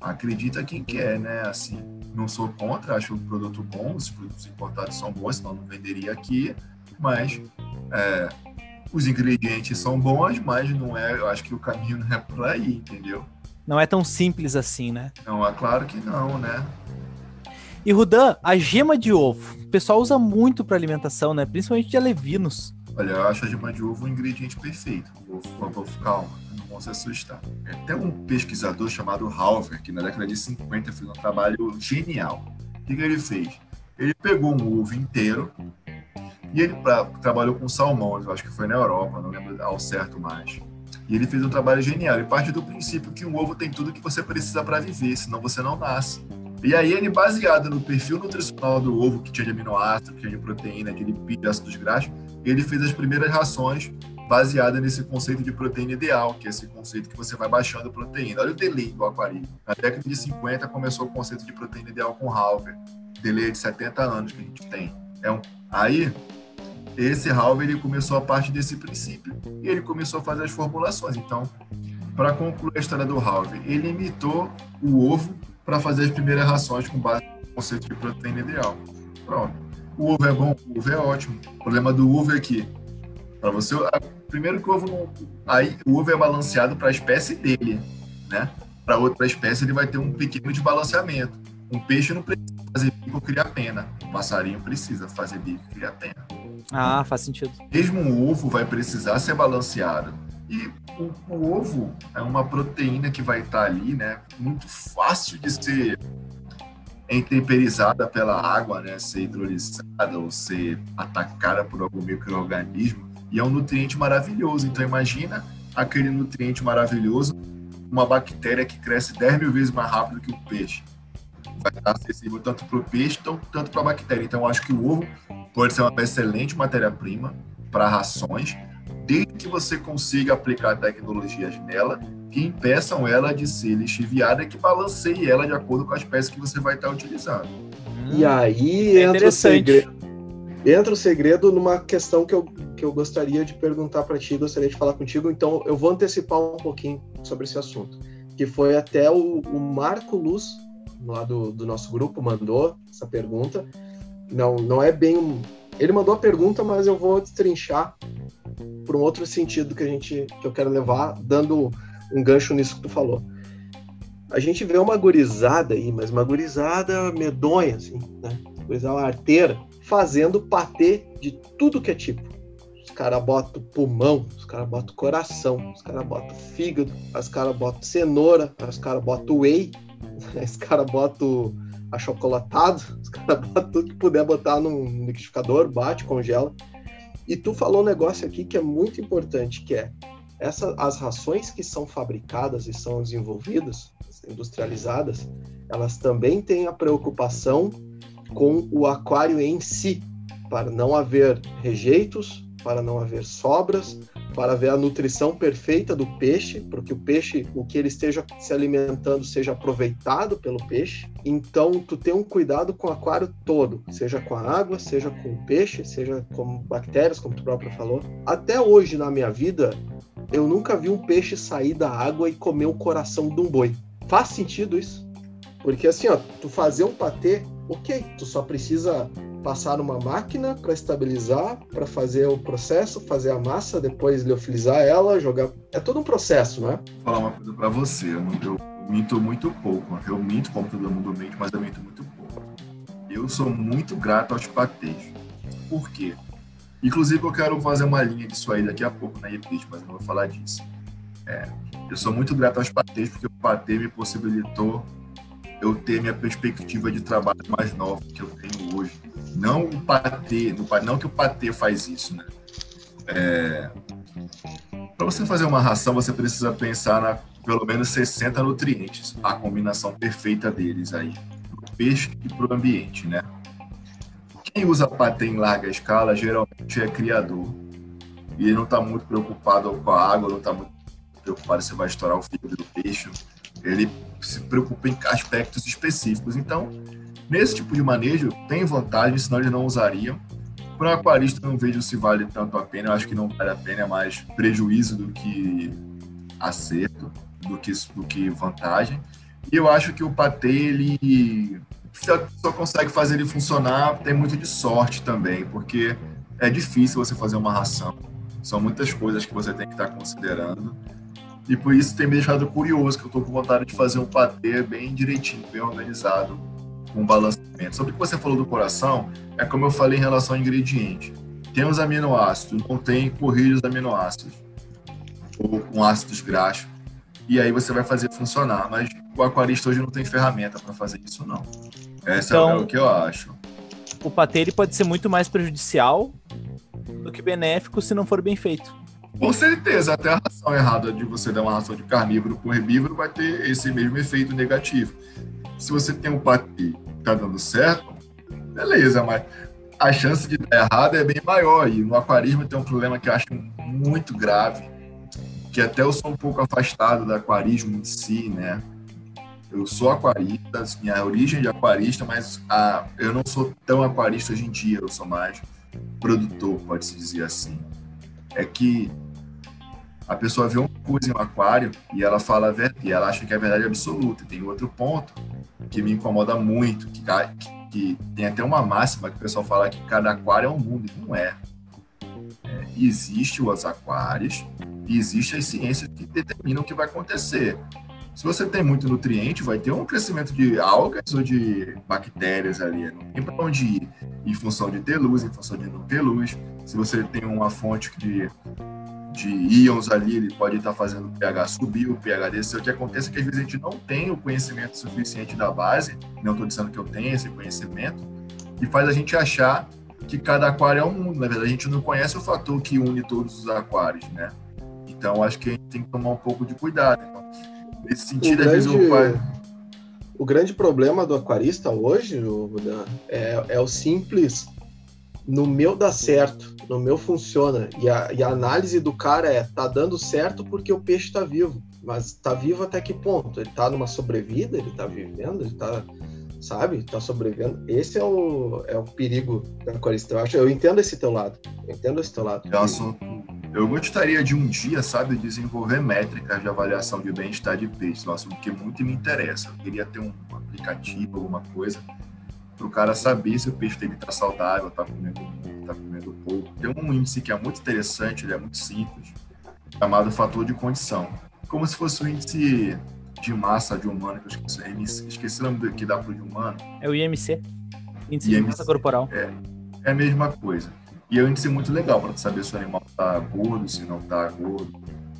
acredita quem quer, né? Assim, não sou contra, acho o produto bom, os produtos importados são bons, senão não venderia aqui, mas é, os ingredientes são bons, mas não é, eu acho que o caminho não é por aí, entendeu? Não é tão simples assim, né? Não, é claro que não, né? E Rudan, a gema de ovo, o pessoal usa muito para alimentação, né? Principalmente de alevinos. Olha, eu acho a gema de ovo um ingrediente perfeito. Vou, vou, calma, não vão se assustar. Até um pesquisador chamado Halver, que na década de 50 fez um trabalho genial. O que, que ele fez? Ele pegou um ovo inteiro e ele pra, trabalhou com salmão, eu acho que foi na Europa, não lembro ao certo mais. E ele fez um trabalho genial. Ele parte do princípio que um ovo tem tudo que você precisa para viver, senão você não nasce. E aí ele, baseado no perfil nutricional do ovo, que tinha de aminoácido, que tinha de proteína, lipídio, de ácidos graxos, ele fez as primeiras rações baseada nesse conceito de proteína ideal, que é esse conceito que você vai baixando proteína. Olha o delay do aquarismo. Na década de 50 começou o conceito de proteína ideal com Halver. Delay de 70 anos que a gente tem. É um... Aí, esse Halver ele começou a partir desse princípio e ele começou a fazer as formulações. Então, para concluir a história do Halver, ele imitou o ovo para fazer as primeiras rações com base no conceito de proteína ideal. Pronto. O ovo é bom, o ovo é ótimo. O problema do ovo é que, para você, primeiro que o ovo não, aí o ovo é balanceado para a espécie dele, né? Para outra espécie ele vai ter um pequeno desbalanceamento. Um peixe não precisa fazer bico criar pena. Um passarinho precisa fazer bico criar pena. Ah, faz sentido. Mesmo o ovo vai precisar ser balanceado. E o, o, ovo é uma proteína que vai estar ali, né? Muito fácil de ser entemperizada pela água, né? Ser hidrolisada ou ser atacada por algum microorganismo. E é um nutriente maravilhoso. Então imagina aquele nutriente maravilhoso, uma bactéria que cresce 10 mil vezes mais rápido que o peixe. Vai estar acessível tanto para o peixe, tanto para a bactéria. Então, acho que o ovo pode ser uma excelente matéria-prima para rações, desde que você consiga aplicar tecnologias nela que impeçam ela de ser lixiviada e que balanceie ela de acordo com as peças que você vai estar utilizando. E aí é entra, o segredo, entra o segredo numa questão que eu, que eu gostaria de perguntar para ti, gostaria de falar contigo, então eu vou antecipar um pouquinho sobre esse assunto, que foi até o, o Marco Luz, lá do, do nosso grupo, mandou essa pergunta. Não, não é bem um... Ele mandou a pergunta, mas eu vou destrinchar por um outro sentido que a gente que eu quero levar, dando um gancho nisso que tu falou. A gente vê uma gurizada aí, mas uma gurizada medonha, assim, né? Gurizada arteira, fazendo patê de tudo que é tipo. Os caras botam pulmão, os caras botam coração, os caras botam fígado, os caras botam cenoura, os caras botam whey, os caras botam achocolatado, os caras botam tudo que puder botar num liquidificador, bate, congela. E tu falou um negócio aqui que é muito importante, que é essa, as rações que são fabricadas e são desenvolvidas, industrializadas, elas também têm a preocupação com o aquário em si, para não haver rejeitos, para não haver sobras, para ver a nutrição perfeita do peixe, porque o peixe, o que ele esteja se alimentando, seja aproveitado pelo peixe. Então, tu tem um cuidado com o aquário todo, seja com a água, seja com o peixe, seja com bactérias, como tu próprio falou. Até hoje na minha vida, eu nunca vi um peixe sair da água e comer o coração de um boi. Faz sentido isso? Porque assim, ó, tu fazer um patê, ok, tu só precisa passar numa máquina para estabilizar, para fazer o processo, fazer a massa, depois liofilizar ela, jogar. É todo um processo, né? Vou falar uma coisa para você. Eu, minto muito pouco. Eu minto como todo mundo mente, mas eu minto muito pouco. Eu sou muito grato aos patês. Por quê? Inclusive, eu quero fazer uma linha disso aí daqui a pouco na EPIT, mas não vou falar disso. É, eu sou muito grato aos patês, porque o patê me possibilitou eu ter minha perspectiva de trabalho mais nova que eu tenho hoje. Não o patê, não que o patê faz isso, né? É, Para você fazer uma ração, você precisa pensar na pelo menos 60 nutrientes, a combinação perfeita deles aí, para o peixe e para o ambiente, né? Quem usa patê em larga escala geralmente é criador. E ele não está muito preocupado com a água, não está muito preocupado se vai estourar o fígado do peixe. Ele se preocupa em aspectos específicos. Então, nesse tipo de manejo, tem vantagem, senão eles não usariam. Para o aquarista, não vejo se vale tanto a pena. Eu acho que não vale a pena, é mais prejuízo do que acerto, do que, do que vantagem. E eu acho que o patê, ele só consegue fazer ele funcionar, tem muito de sorte também, porque é difícil você fazer uma ração. São muitas coisas que você tem que estar considerando. E por isso tem me deixado curioso, que eu estou com vontade de fazer um patê bem direitinho, bem organizado, com balanceamento. Sobre o que você falou do coração, é como eu falei em relação ao ingrediente. Tem os aminoácidos, não tem corridos aminoácidos, ou com ácidos graxos, e aí você vai fazer funcionar. Mas o aquarista hoje não tem ferramenta para fazer isso, não. Essa é então, é o que eu acho. O patê ele pode ser muito mais prejudicial do que benéfico se não for bem feito. Com certeza, até a ração errada de você dar uma ração de carnívoro para herbívoro vai ter esse mesmo efeito negativo. Se você tem um patê que está dando certo, beleza, mas a chance de dar errado é bem maior. E no aquarismo tem um problema que eu acho muito grave, que até eu sou um pouco afastado do aquarismo em si, né? Eu sou aquarista, minha origem é de aquarista, mas a, eu não sou tão aquarista hoje em dia, eu sou mais produtor, pode-se dizer assim. É que a pessoa vê uma coisa em um aquário e ela fala e ela acha que é verdade absoluta. Tem outro ponto que me incomoda muito, que, que tem até uma máxima que o pessoal fala que cada aquário é um mundo, e não é. é existe os aquários e existem as ciências que determinam o que vai acontecer. Se você tem muito nutriente, vai ter um crescimento de algas ou de bactérias ali. Não tem para onde ir em função de ter luz, em função de não ter luz. Se você tem uma fonte de de íons ali, ele pode estar fazendo o pH subir, o pH descer. O que acontece é que às vezes a gente não tem o conhecimento suficiente da base, não estou dizendo que eu tenho esse conhecimento, e faz a gente achar que cada aquário é um mundo. Na verdade, a gente não conhece o fator que une todos os aquários, né? Então, acho que a gente tem que tomar um pouco de cuidado. Nesse sentido, o grande, vezes, o, o grande problema do aquarista hoje, é, é o simples no meu dá certo, no meu funciona. E a, e a análise do cara é, tá dando certo porque o peixe tá vivo. Mas tá vivo até que ponto? Ele tá numa sobrevida, ele tá vivendo, ele tá, sabe, tá sobrevivendo. Esse é o, é o perigo da aquarista. Eu, acho, eu entendo esse teu lado. Eu entendo esse teu lado. Eu gostaria de um dia, sabe, desenvolver métricas de avaliação de bem-estar de peixe. Nossa, porque muito me interessa. Eu queria ter um aplicativo, alguma coisa para o cara saber se o peixe dele está saudável, está comendo, tá comendo pouco. Tem um índice que é muito interessante, ele é muito simples, chamado fator de condição. Como se fosse o índice de massa de humano, que eu esqueci, esqueci o nome que dá para o de humano. É o IMC, índice IMC, de massa corporal. É, é a mesma coisa. E é um índice muito legal para saber se o animal está gordo, se não está gordo,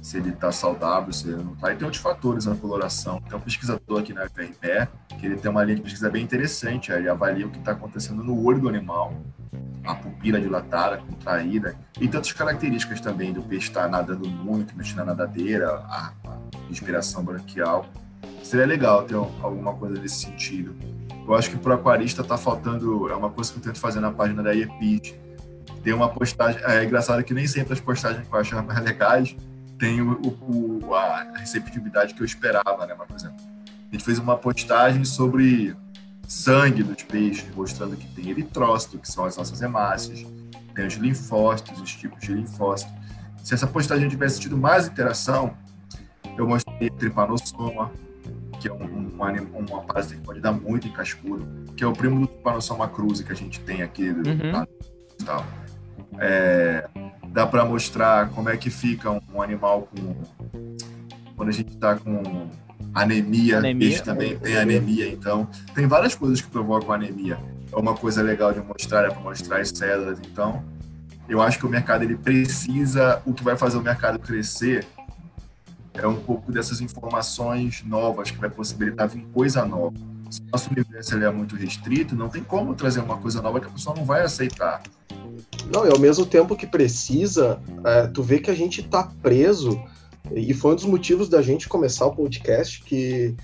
se ele está saudável, se ele não está. E tem outros fatores na coloração. Tem um pesquisador aqui na UFRPE que ele tem uma linha de pesquisa bem interessante. Ele avalia o que está acontecendo no olho do animal a pupila dilatada, contraída, e tantas características também do peixe estar nadando muito, mexendo na nadadeira, a, respiração branquial. Seria legal ter alguma coisa nesse sentido. Eu acho que para o aquarista está faltando, é uma coisa que eu tento fazer na página da IEPIT, tem uma postagem, é engraçado que nem sempre as postagens que eu achava mais legais tem o, o, a receptividade que eu esperava, né? Mas, por exemplo, a gente fez uma postagem sobre sangue dos peixes, mostrando que tem eritrócito, que são as nossas hemácias, tem os linfócitos, os tipos de linfócitos. Se essa postagem tivesse tido mais interação, eu mostrei tripanossoma, que é um, um, um, uma parasita que pode dar muito em cascudo, que é o primo do tripanossoma cruzi que a gente tem aqui. Uhum. Tal. É, dá para mostrar como é que fica um, animal com quando a gente está com anemia, anemia peixe também tem anemia, então tem várias coisas que provocam anemia. É uma coisa legal de mostrar, é para mostrar as células, então eu acho que o mercado ele precisa, o que vai fazer o mercado crescer é um pouco dessas informações novas que vai possibilitar vir coisa nova. Se nosso universo é muito restrito, não tem como trazer uma coisa nova que a pessoa não vai aceitar. Não, e ao mesmo tempo que precisa, é, tu vê que a gente tá preso, e foi um dos motivos da gente começar o podcast, que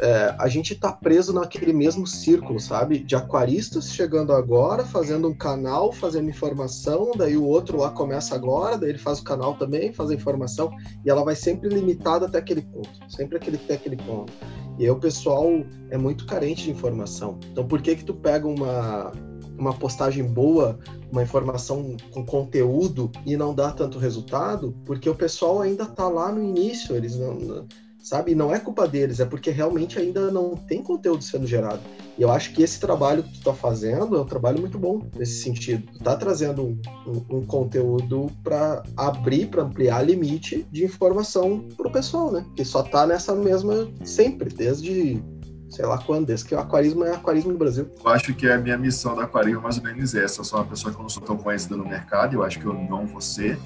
é, a gente tá preso naquele mesmo círculo, sabe? De aquaristas chegando agora, fazendo um canal, fazendo informação, daí o outro lá começa agora, daí ele faz o canal também, faz a informação, e ela vai sempre limitada até aquele ponto, sempre aquele, até aquele ponto. E aí o pessoal é muito carente de informação. Então por que que tu pega uma, uma postagem boa, uma informação com conteúdo e não dá tanto resultado, porque o pessoal ainda está lá no início, eles não, sabe, não é culpa deles, é porque realmente ainda não tem conteúdo sendo gerado. E eu acho que esse trabalho que tu está fazendo é um trabalho muito bom nesse sentido. Tu tá trazendo um, um, conteúdo para abrir, para ampliar limite de informação para o pessoal, né? Que só tá nessa mesma sempre, desde sei lá quando, desde que o aquarismo é aquarismo no Brasil. Eu acho que a minha missão do aquarismo é mais ou menos essa. Eu sou uma pessoa que eu não sou tão conhecida no mercado, eu acho que eu não vou ser,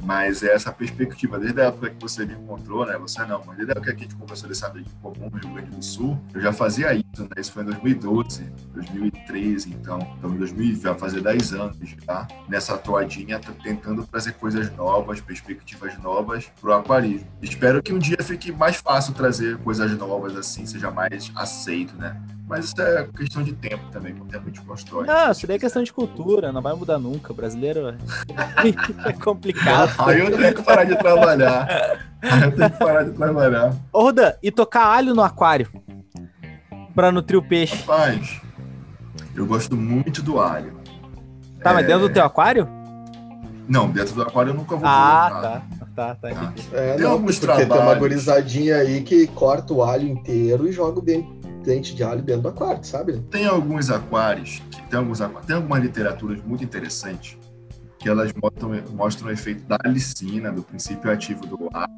mas é essa perspectiva, desde a época que você me encontrou, né? Você não, mas desde a época que a gente conversou desse amigo comum no Rio Grande do Sul, eu já fazia isso, né? Isso foi em 2012, 2013, então. Então, em 2000, vai fazer 10 anos já, nessa atuadinha, tentando trazer coisas novas, perspectivas novas pro aquarismo. Espero que um dia fique mais fácil trazer coisas novas assim, seja mais aceito, né? Mas isso é questão de tempo também, com o tempo a gente constrói. Não, isso daí é questão de cultura, não vai mudar nunca. O brasileiro é complicado. Aí eu tenho que parar de trabalhar. Aí eu tenho que parar de trabalhar. Ô, Rodan, e tocar alho no aquário? Pra nutrir o peixe. Rapaz, eu gosto muito do alho. Tá, é... mas dentro do teu aquário? Não, dentro do aquário eu nunca vou Ah, tá. Tá, tá, tá. É, tem não, alguns porque trabalhos. tem uma gurizadinha aí que corta o alho inteiro e joga dentro dente de alho dentro do aquário, sabe? Tem alguns aquários, que tem, alguns tem algumas literaturas muito interessantes que elas mostram, mostram o efeito da alicina, do princípio ativo do alho,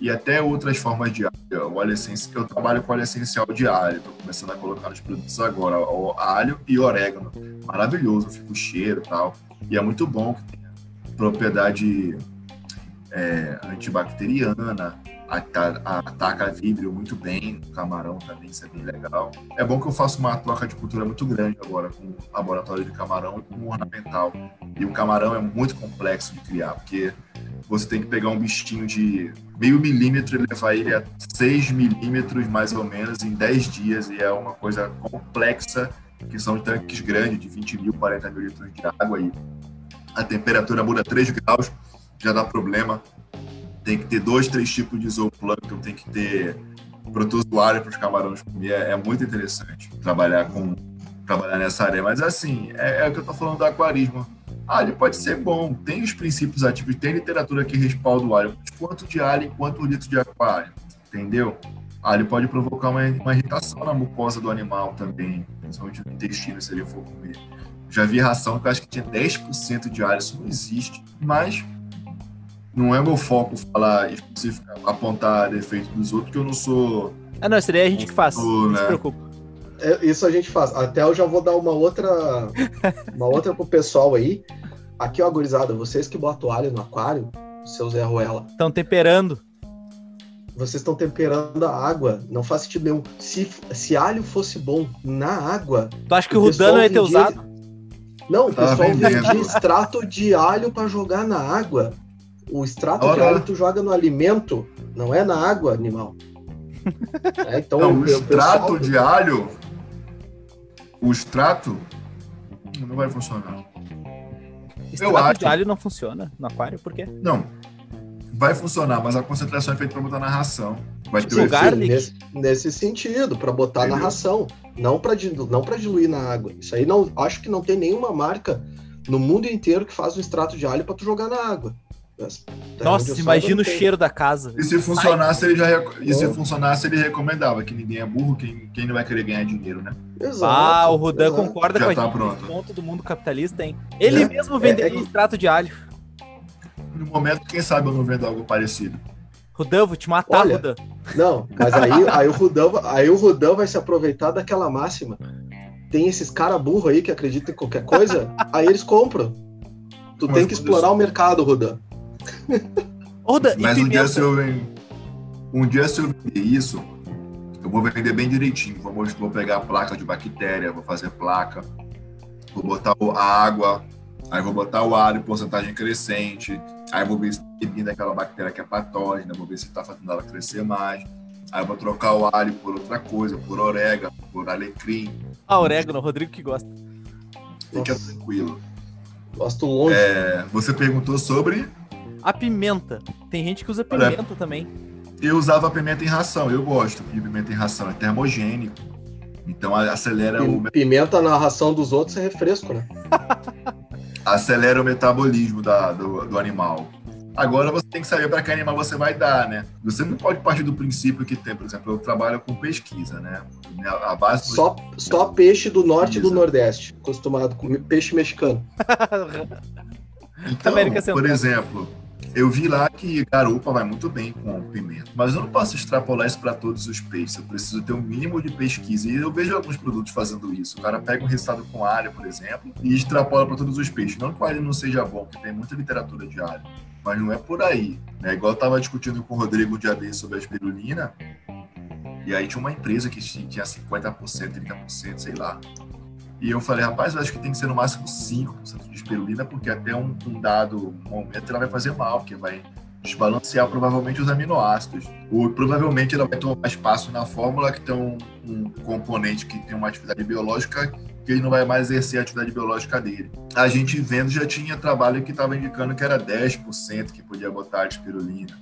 e até outras formas de alho. O óleo essencial, eu trabalho com óleo essencial de alho, estou começando a colocar nos produtos agora, o alho e orégano. Maravilhoso, fica o cheiro e tal. E é muito bom que tenha propriedade é, antibacteriana, ataca vídeo muito bem, camarão também, isso é bem legal. É bom que eu faço uma troca de cultura muito grande agora com o laboratório de camarão e com o ornamental. E o camarão é muito complexo de criar, porque você tem que pegar um bichinho de meio milímetro e levar ele a 6 milímetros mais ou menos em 10 dias, e é uma coisa complexa, que são tanques grandes, de 20 mil, 40 mil litros de água, e a temperatura muda 3 graus, já dá problema tem que ter dois, três tipos de zooplâncton, tem que ter protozoário para os camarões comer. É, é, muito interessante trabalhar com trabalhar nessa área. Mas assim, é, é o que eu estou falando do aquarismo. Alho pode ser bom, tem os princípios ativos, tem literatura que respalda o alho. Quanto de alho e quanto litro de aquário? Entendeu? Alho pode provocar uma, uma irritação na mucosa do animal também, principalmente no intestino, se ele for comer. Já vi ração que eu acho que tinha 10% de alho, isso não existe. Mas não é meu foco falar específico, apontar defeito dos outros, que eu não sou. Ah, não, isso daí é a gente que faz. Sou, não né? se preocupa. É, isso a gente faz. Até eu já vou dar uma outra. uma outra pro pessoal aí. Aqui, ó, gurizada, vocês que botam alho no aquário, seu Zé Ruela. Estão temperando. Vocês estão temperando a água. Não faz sentido nenhum. Se, se alho fosse bom na água. Tu acha que o Rudano ia ter usado? Não, o pessoal vende extrato de alho para jogar na água. O extrato Ora. de alho tu joga no alimento, não é na água, animal. É, então, não, o, extrato pessoal... de alho, o extrato não vai funcionar. Extrato Eu acho... de alho não funciona no aquário, por quê? Não, vai funcionar, mas a concentração é feita para botar na ração. Vai ter o nesse, nesse sentido, para botar Entendeu? na ração, não para não para diluir na água. Isso aí não, acho que não tem nenhuma marca no mundo inteiro que faz um extrato de alho para tu jogar na água. Nossa, imagina o cheiro da casa. E se funcionasse, Ai. ele já e se funcionasse, ele recomendava que ninguém é burro, quem, quem não vai querer ganhar dinheiro, né? Exato, ah, o Rudan exato. concorda já com tá a gente pronto. ponto do mundo capitalista, hein? Ele é, mesmo venderia é, é... extrato de alho. No momento, quem sabe eu não vendo algo parecido. Rudão, vou te matar, Olha, Rudão. Não, mas aí, aí, o Rudão, aí o Rudão vai se aproveitar daquela máxima. Tem esses cara burro aí que acreditam em qualquer coisa, aí eles compram. Tu mas tem que explorar o mercado, Rudão. Oda, Mas um dia, se eu, um dia se eu vender isso, eu vou vender bem direitinho. Vou, vou pegar a placa de bactéria, vou fazer placa, vou botar a água, aí vou botar o ar em porcentagem crescente, aí vou ver se tem daquela bactéria que é patógena, vou ver se está fazendo ela crescer mais. Aí eu vou trocar o alho por outra coisa, por orégano, por alecrim. Ah, orégano, Rodrigo que gosta. Fica Nossa. tranquilo. Gosto longe. É, você perguntou sobre a pimenta. Tem gente que usa pimenta Olha, também. Eu usava pimenta em ração, eu gosto de pimenta em ração, é termogênico. Então acelera P o. Pimenta na ração dos outros é refresco, né? acelera o metabolismo da, do, do animal. Agora você tem que saber para que animal você vai dar, né? Você não pode partir do princípio que tem, por exemplo, eu trabalho com pesquisa, né? A base do... só, só peixe do norte e do nordeste, acostumado com peixe mexicano. então, por exemplo, eu vi lá que garupa vai muito bem com pimenta, mas eu não posso extrapolar isso para todos os peixes. Eu preciso ter um mínimo de pesquisa. E eu vejo alguns produtos fazendo isso. O cara pega um resultado com alho, por exemplo, e extrapola para todos os peixes. Não que o alho não seja bom, porque tem muita literatura de alho, mas não é por aí. Né? Igual eu estava discutindo com o Rodrigo dia sobre a espirulina, e aí tinha uma empresa que tinha 50%, 30%, sei lá. E eu falei, rapaz, eu acho que tem que ser no máximo 5% de espirulina, porque até um, um dado momento ela vai fazer mal, porque vai desbalancear provavelmente os aminoácidos. Ou provavelmente ela vai tomar espaço na fórmula que tem um, um, componente que tem uma atividade biológica que ele não vai mais exercer a atividade biológica dele. A gente vendo já tinha trabalho que estava indicando que era 10% que podia botar de espirulina.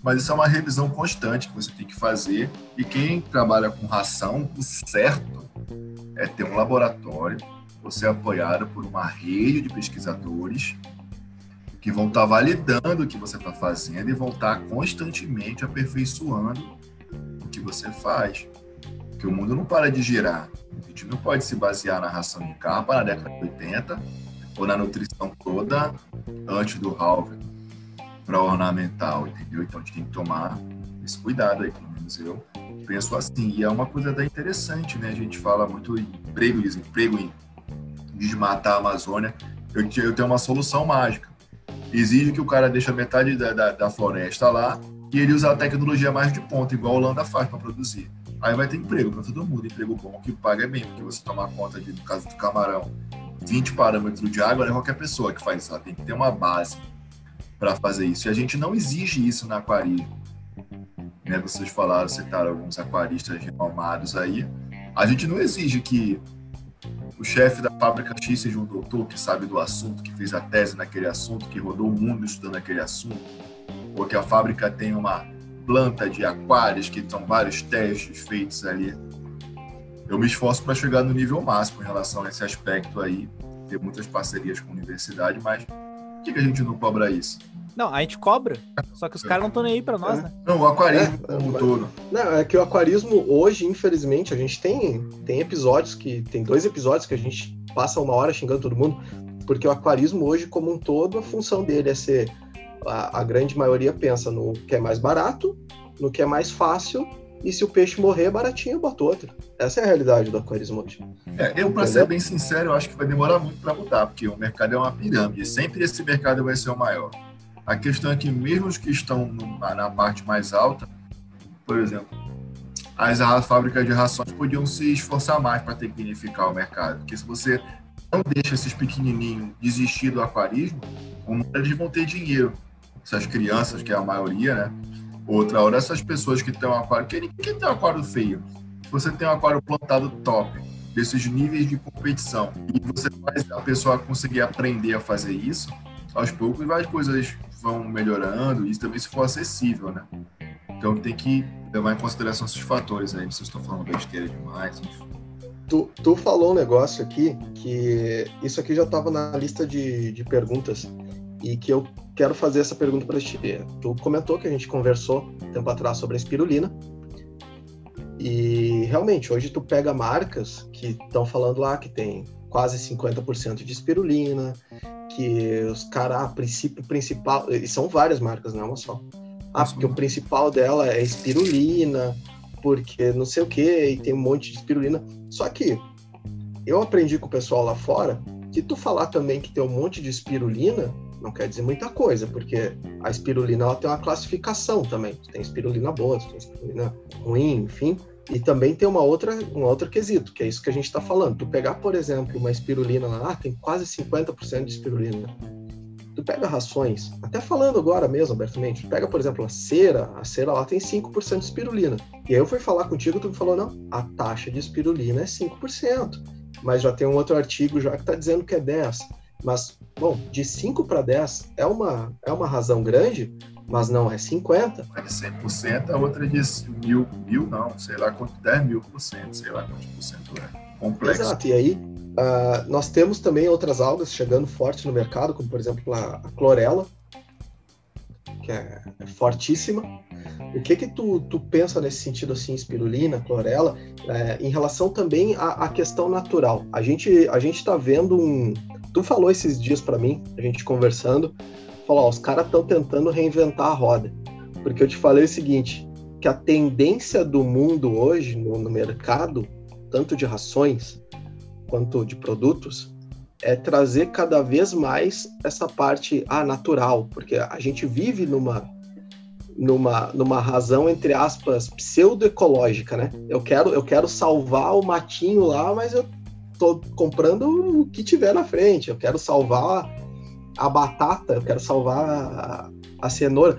Mas isso é uma revisão constante que você tem que fazer. E quem trabalha com ração, o certo é ter um laboratório, você é apoiado por uma rede de pesquisadores que vão estar tá validando o que você está fazendo e vão estar tá constantemente aperfeiçoando o que você faz. Porque o mundo não para de girar. A gente não pode se basear na ração de capa na década de 80 ou na nutrição toda antes do Harvard para ornamental, entendeu? Então a gente tem que tomar esse cuidado aí, pelo menos eu penso assim. E é uma coisa até interessante, né? A gente fala muito em emprego, desemprego, em desmatar a Amazônia. Eu, eu tenho uma solução mágica. Exige que o cara deixe metade da, da, da floresta lá e ele usa a tecnologia mais de ponta, igual a Holanda faz para produzir. Aí vai ter emprego para todo mundo, emprego bom que paga bem, porque você toma conta de, no caso do camarão, 20 parâmetros de água, não é qualquer pessoa que faz isso, ela tem que ter uma base para fazer isso. E a gente não exige isso na aquarismo né? Vocês falaram, citaram alguns aquaristas renomados aí. A gente não exige que o chefe da fábrica X seja um doutor que sabe do assunto, que fez a tese naquele assunto, que rodou o mundo estudando aquele assunto, ou que a fábrica tem uma planta de aquários que são vários testes feitos ali. Eu me esforço para chegar no nível máximo em relação a esse aspecto aí, ter muitas parcerias com a universidade, mas por que, que a gente não cobra isso? Não, a gente cobra, só que os caras não estão nem aí pra nós, é. né? Não, o aquarismo é, como todo. Não, é que o aquarismo hoje, infelizmente, a gente tem, tem episódios que. Tem dois episódios que a gente passa uma hora xingando todo mundo, porque o aquarismo hoje, como um todo, a função dele é ser. A, a grande maioria pensa no que é mais barato, no que é mais fácil e se o peixe morrer, baratinho, bota outro. Essa é a realidade do aquarismo hoje. É, eu, para ser bem sincero, eu acho que vai demorar muito para mudar, porque o mercado é uma pirâmide. Sempre esse mercado vai ser o maior. A questão é que mesmo os que estão na parte mais alta, por exemplo, as fábricas de rações podiam se esforçar mais para tecnificar o mercado. Porque se você não deixa esses pequenininhos desistir do aquarismo, uma hora eles vão ter dinheiro. Essas crianças, que é a maioria, né? Outra hora, essas pessoas que têm um aquário, quem, quem tem um aquário feio? Se você tem um aquário plantado top, desses níveis de competição, e você faz a pessoa conseguir aprender a fazer isso, aos poucos várias coisas vão melhorando, isso também se for acessível, né? Então tem que levar em consideração esses fatores aí, vocês estão falando besteira demais, enfim. Tu, tu falou um negócio aqui que isso aqui já estava na lista de, de perguntas e que eu quero fazer essa pergunta para ti. Tu comentou que a gente conversou tempo atrás sobre a espirulina e realmente hoje tu pega marcas que estão falando lá que tem quase 50% de espirulina, que os caras, a princípio principal, e são várias marcas, não é uma só. Ah, porque o principal dela é espirulina, porque não sei o que, e tem um monte de espirulina. Só que eu aprendi com o pessoal lá fora que tu falar também que tem um monte de espirulina não quer dizer muita coisa, porque a espirulina ela tem uma classificação também. Tem espirulina boa, tem espirulina ruim, enfim. E também tem uma outra, um outro quesito, que é isso que a gente está falando. Tu pegar, por exemplo, uma espirulina lá, ah, tem quase 50% de espirulina. Tu pega rações, até falando agora mesmo abertamente, tu pega, por exemplo, a cera, a cera lá tem 5% de espirulina. E aí eu fui falar contigo, tu me falou, não, a taxa de espirulina é 5%. Mas já tem um outro artigo já que está dizendo que é 10%. Mas, bom, de 5 para 10 é uma, é uma razão grande, mas não é 50. É 100%, a outra diz mil, mil não, sei lá quanto, 10 mil por cento, sei lá quanto por cento é. Complexo. Exato, e aí uh, nós temos também outras algas chegando forte no mercado, como por exemplo a, a clorela, que é, é, fortíssima. O que que tu, tu pensa nesse sentido assim, espirulina, clorela, é, em relação também à, à, questão natural? A gente a gente está vendo um, tu falou esses dias para mim, a gente conversando, falou, ó, os caras estão tentando reinventar a roda. Porque eu te falei o seguinte, que a tendência do mundo hoje no, no mercado, tanto de rações quanto de produtos, é trazer cada vez mais essa parte ah, natural, porque a gente vive numa numa, numa razão entre aspas pseudo-ecológica, né? Eu quero eu quero salvar o matinho lá, mas eu tô comprando o que tiver na frente. Eu quero salvar a batata, eu quero salvar a, a cenoura.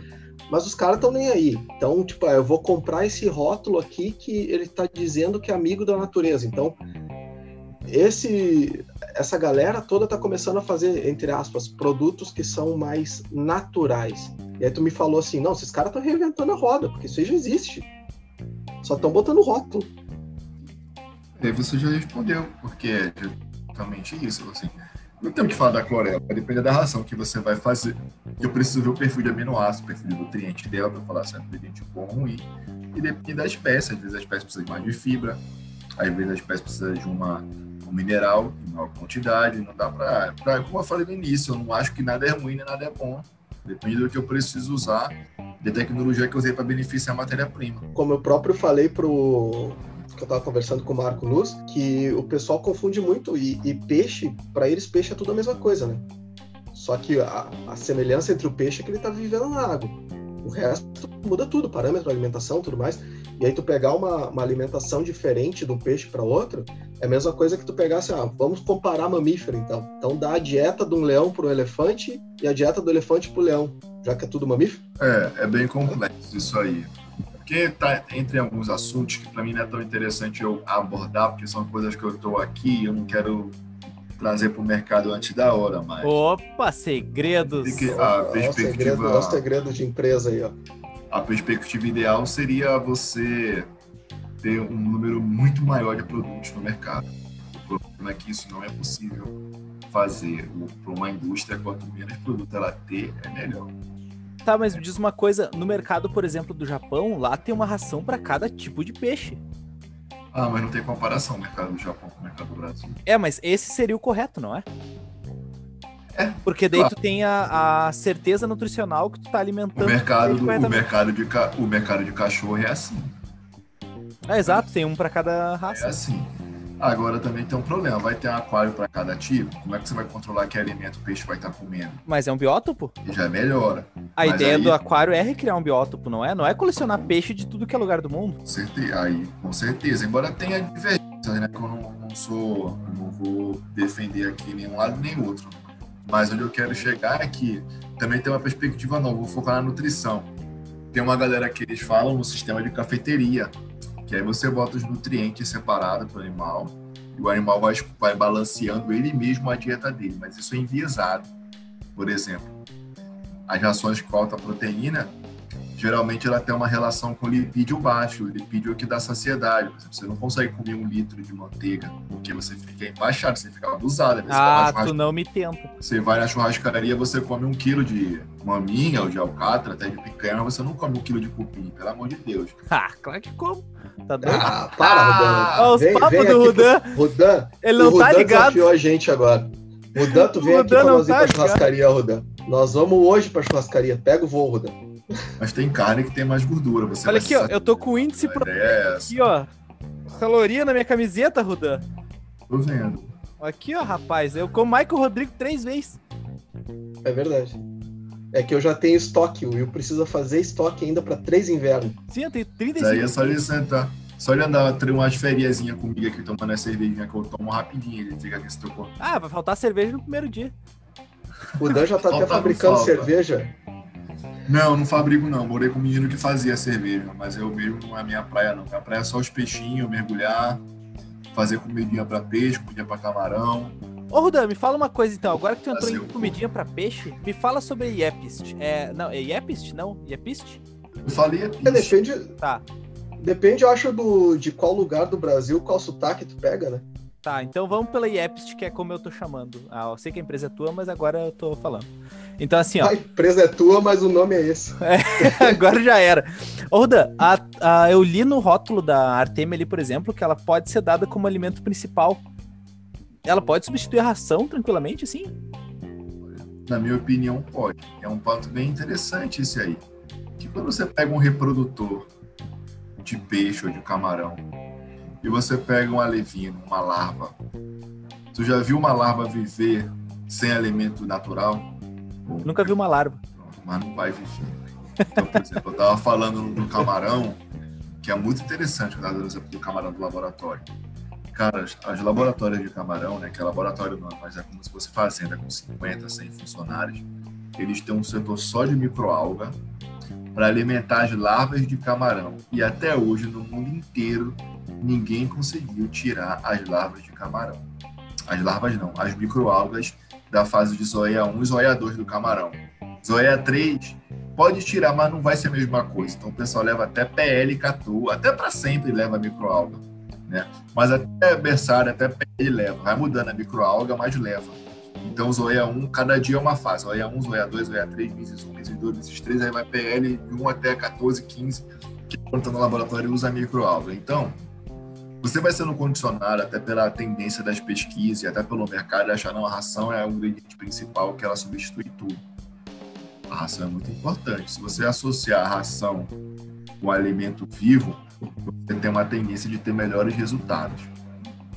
Mas os caras estão nem aí. Então, tipo, ah, eu vou comprar esse rótulo aqui que ele está dizendo que é amigo da natureza. Então, esse, essa galera toda está começando a fazer, entre aspas, produtos que são mais naturais. E aí tu me falou assim, não, esses caras estão reinventando a roda, porque isso aí já existe. Só estão botando rótulo. E aí você já respondeu, porque é justamente isso, assim não temos que falar da clorela, vai depender da ração que você vai fazer. Eu preciso ver o perfil de aminoácido, o perfil de nutriente dela, para falar se é um nutriente bom ou ruim. E depende da espécie. Às vezes a espécie precisa de mais de fibra, às vezes a espécie precisa de uma, um mineral em maior quantidade. Não dá para. Como eu falei no início, eu não acho que nada é ruim nem nada é bom. Depende do que eu preciso usar, da tecnologia que eu usei para beneficiar a matéria-prima. Como eu próprio falei pro que eu estava conversando com o Marco Luz, que o pessoal confunde muito e, e peixe, para eles peixe é tudo a mesma coisa, né? Só que a, a semelhança entre o peixe é que ele está vivendo na água. O resto muda tudo, parâmetro, alimentação, tudo mais. E aí tu pegar uma, uma alimentação diferente de um peixe para outro, é a mesma coisa que tu pegasse, ah, vamos comparar mamífero então. Então dá a dieta de um leão para um elefante e a dieta do elefante para o leão, já que é tudo mamífero. É, é bem complexo isso aí porque está entre alguns assuntos que para mim não é tão interessante eu abordar, porque são coisas que eu estou aqui e eu não quero trazer para o mercado antes da hora, mas... Opa, segredos! Que a perspectiva... segredo, de empresa aí, ó. A perspectiva ideal seria você ter um número muito maior de produtos no mercado. O problema é que isso não é possível fazer. Para uma indústria, quanto menos produto ela ter, é melhor. Tá, mas me diz uma coisa, no mercado, por exemplo, do Japão, lá tem uma ração para cada tipo de peixe. Ah, mas não tem comparação o mercado do Japão com o mercado do Brasil. É, mas esse seria o correto, não é? É. Porque daí claro. tu tem a, a, certeza nutricional que tu tá alimentando. O mercado, do, o, mercado de, o mercado de cachorro é assim. É, exato, tem um para cada raça. É assim. Agora também tem um problema, vai ter um aquário para cada tipo, como é que você vai controlar que alimento o peixe vai estar tá comendo? Mas é um biótopo? Já melhora. A Mas ideia aí... do aquário é recriar um biótopo, não é? Não é colecionar peixe de tudo que é lugar do mundo. Certeza, aí, com certeza. Embora tenha divergência né, que eu não, não sou, não vou defender aqui nenhum lado nem outro. Mas onde eu quero chegar é que também tem uma perspectiva nova, vou focar na nutrição. Tem uma galera que eles falam no sistema de cafeteria, que aí você bota os nutrientes separados para o animal e o animal vai, vai balanceando ele mesmo a dieta dele, mas isso é enviesado. Por exemplo, as rações com alta proteína, geralmente ela tem uma relação com lipídio baixo, o lipídio é que dá saciedade. Você não consegue comer um litro de manteiga, porque você fica embaixado, você fica abusado. Ah, tu não me tenta. Você vai na churrascaria, você come um quilo de maminha ou de alcatra, até de picanha, mas você não come um quilo de cupim, pelo amor de Deus. Ah, claro que como. Tá doido? Ah, para, Rudan. Ah, os papos do Rudan. Rudan. Ele não tá ligado. a gente agora. Rudan, tu vem aqui pra nós tá ir pra churrascaria, Rudan. Nós vamos hoje pra churrascaria. Pega o voo, Rudan. Mas tem carne que tem mais gordura. Você Olha aqui, ó. Eu tô com o índice pro... é aqui, ó. Caloria na minha camiseta, Rudan. Tô vendo. Aqui, ó, rapaz. Eu como Michael Rodrigo três vezes. É verdade. É que eu já tenho estoque. O Will precisa fazer estoque ainda para três invernos. Sim, eu tenho 35. Isso aí é só ele sentar. Só ele andar umas feriazinhas comigo aqui, tomando a cervejinha que eu tomo rapidinho. Ele fica aqui se tocou. Ah, vai faltar cerveja no primeiro dia. O Dan já tá até fabricando cerveja. Não, não fabrico não. Morei com um menino que fazia cerveja, mas eu mesmo não é minha praia não. Minha praia é só os peixinhos, mergulhar, fazer comidinha para peixe, comidinha para camarão. Ô, Rudan, me fala uma coisa então. Agora que tu entrou em comidinha para peixe, me fala sobre Yepist. É, não, é Yepist, não? Yepist? Eu falei Yepist. É, depende. Tá. Depende, eu acho, do, de qual lugar do Brasil, qual sotaque tu pega, né? Tá, então vamos pela Yepst, que é como eu tô chamando. Ah, eu sei que a empresa é tua, mas agora eu tô falando. Então, assim, ó. A empresa é tua, mas o nome é esse. É, agora já era. Orda, a, a, eu li no rótulo da Artemia ali, por exemplo, que ela pode ser dada como alimento principal. Ela pode substituir a ração tranquilamente, assim? Na minha opinião, pode. É um ponto bem interessante esse aí. Que quando você pega um reprodutor de peixe ou de camarão e você pega um alevino, uma larva, tu já viu uma larva viver sem alimento natural? Nunca vi uma larva. Mas não vai viver. Então, por exemplo, eu tava falando do camarão, que é muito interessante, o exemplo do camarão do laboratório. Cara, as, as laboratórios de camarão, né, que é laboratório não, mas é como se fosse fazenda com 50, 100 funcionários, eles têm um setor só de microalga para alimentar as larvas de camarão. E até hoje, no mundo inteiro, ninguém conseguiu tirar as larvas de camarão. As larvas não, as microalgas da fase de zoea 1 e zoea 2 do camarão. Zoea 3 pode tirar, mas não vai ser a mesma coisa. Então o pessoal leva até PL catu, até para sempre leva microalga, né? Mas até berçário, até PL leva. Vai mudando a microalga, mas leva. Então, Zoea 1, cada dia é uma fase. Zoea 1, Zoea 2, Zoea 3, meses 1, meses 2, meses 3, aí vai PL de 1 até 14, 15, que quando está no laboratório usa microalga. Então, você vai sendo condicionado até pela tendência das pesquisas e até pelo mercado achar não, a ração é o ingrediente principal que ela substitui tudo. A ração é muito importante. Se você associar a ração com alimento vivo, você tem uma tendência de ter melhores resultados.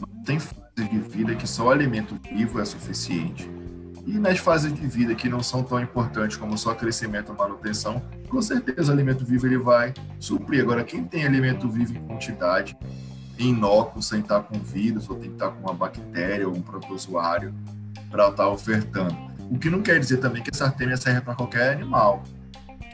Não tem de vida que só o alimento vivo é suficiente. E nas fases de vida que não são tão importantes como só crescimento e manutenção, com certeza o alimento vivo ele vai suprir. Agora, quem tem alimento vivo em quantidade, inócuo, sem estar com vírus, ou tem que estar com uma bactéria ou um protozoário para estar ofertando. O que não quer dizer também que essa artêmia serve para qualquer animal.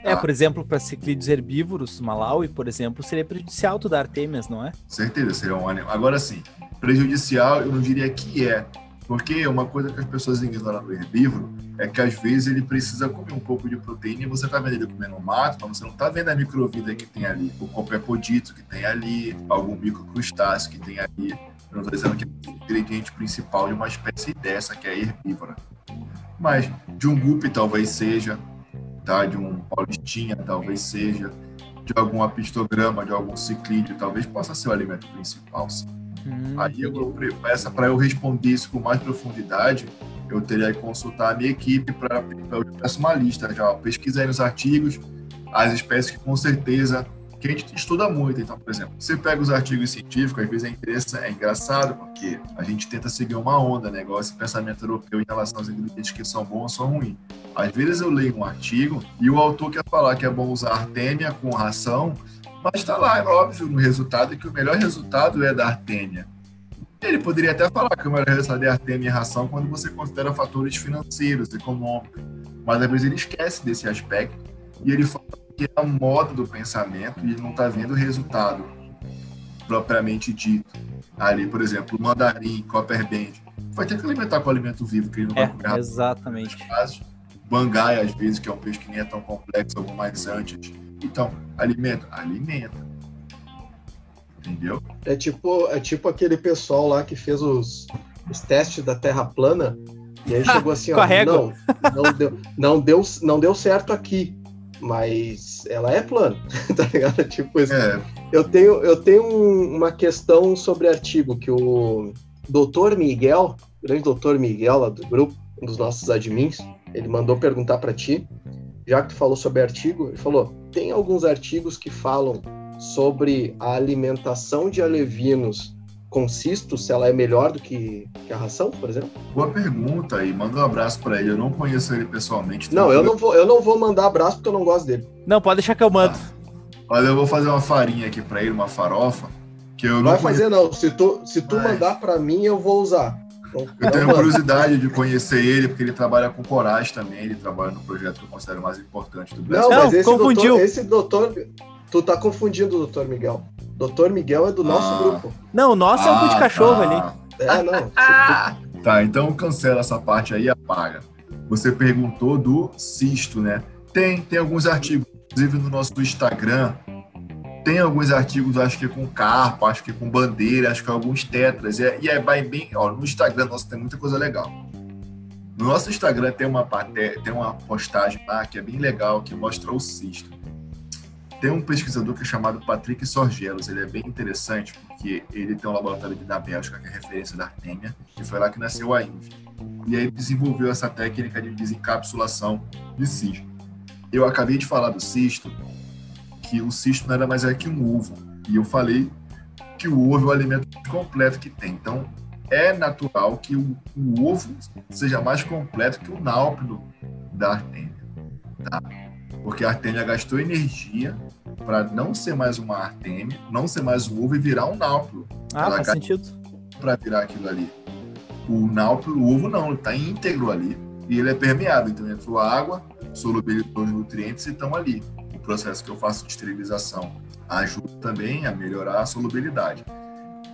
É, tá? por exemplo, para ciclídeos herbívoros, Malawi, por exemplo, seria prejudicial tu dar artêmias, não é? Certeza, seria um animal. Agora sim, prejudicial, eu não diria que é, porque uma coisa que as pessoas ignoram no herbívoro é que às vezes ele precisa comer um pouco de proteína e você está vendo ele comendo mato, mas você não está vendo a microvida que tem ali, o copepodito que tem ali, algum microcrustáceo que tem ali. Eu não estou dizendo que é o ingrediente principal de uma espécie dessa, que é herbívora. Mas de um gupe talvez seja, tá? de um paulistinha talvez seja, de algum apistograma, de algum ciclídeo, talvez possa ser o alimento principal. Sim. Hum, Aí eu, essa para eu responder isso com mais profundidade, eu teria que consultar a minha equipe para eu peço uma lista já, pesquisa aí nos artigos as espécies que com certeza que a gente estuda muito. Então, por exemplo, você pega os artigos científicos, às vezes é, interessante, é engraçado, porque a gente tenta seguir uma onda, né? Igual esse pensamento europeu em relação aos ingredientes que são bons ou são ruins. Às vezes eu leio um artigo e o autor quer falar que é bom usar artêmia com ração, mas está lá, é óbvio, no resultado, que o melhor resultado é da artêmia. Ele poderia até falar que é melhor resultado de Artemia e ração quando você considera fatores financeiros, econômicos. Mas às vezes ele esquece desse aspecto e ele fala que é a moda do pensamento e ele não está vendo o resultado propriamente dito. Ali, por exemplo, o mandarim, copperband, vai ter que alimentar com alimento vivo, que ele não é, vai comer Exatamente. Bangai, às vezes, que é um peixe que nem é tão complexo, algum mais antes. Então, alimenta, alimenta. Entendeu? É tipo, é tipo aquele pessoal lá que fez os, os testes da Terra plana e aí chegou assim, ó, não, não deu, não deu, não deu certo aqui, mas ela é plana, tá ligado? Tipo isso. É. Eu tenho, eu tenho uma questão sobre artigo que o doutor Miguel, grande doutor Miguel lá do grupo, um dos nossos admins, ele mandou perguntar para ti, já que tu falou sobre artigo, ele falou: tem alguns artigos que falam sobre a alimentação de alevinos com cisto, se ela é melhor do que, que a ração, por exemplo? Boa pergunta e manda um abraço para ele. Eu não conheço ele pessoalmente. Não, eu não, vou, eu não vou mandar abraço porque eu não gosto dele. Não, pode deixar que eu mando. Ah. Olha, eu vou fazer uma farinha aqui para ele, uma farofa. Que eu não Vai conheço. fazer não. Se tu, se tu mandar para mim, eu vou usar. Então, eu tenho curiosidade de conhecer ele, porque ele trabalha com Coragem também, ele trabalha no projeto que eu considero mais importante do Brasil. Não, mas esse confundiu. Doutor, esse doutor, tu tá confundindo o doutor Miguel. Doutor Miguel é do nosso ah. grupo. Não, o nosso ah, é o de cachorro tá. ali. É, não. tá, então cancela essa parte aí e apaga. Você perguntou do cisto, né? Tem, tem alguns artigos, inclusive no nosso Instagram, tem alguns artigos, acho que com carpa, acho que com bandeira, acho que alguns tetras. E é, e é bem, ó, no Instagram nosso tem muita coisa legal. No nosso Instagram tem uma, tem uma postagem lá que é bem legal, que mostra o cisto. Tem um pesquisador que é chamado Patrick Sorgelos, ele é bem interessante porque ele tem um laboratório da Bélgica, que é referência da Artemia, e foi lá que nasceu a INV. E aí desenvolveu essa técnica de desencapsulação de cisto. Eu acabei de falar do cisto, que o cisto nada mais é que um ovo. E eu falei que o ovo é o alimento completo que tem. Então, é natural que o, o ovo seja mais completo que o náuplido da artêmia. Tá? Porque a artêmia gastou energia para não ser mais uma artêmia, não ser mais um ovo e virar um náuplido. Ah, Ela faz sentido. Para virar aquilo ali. O náuplido, o ovo não, ele está íntegro ali. E ele é permeável, então entrou água, solubilizou os nutrientes e estão ali processo que eu faço de esterilização ajuda também a melhorar a solubilidade.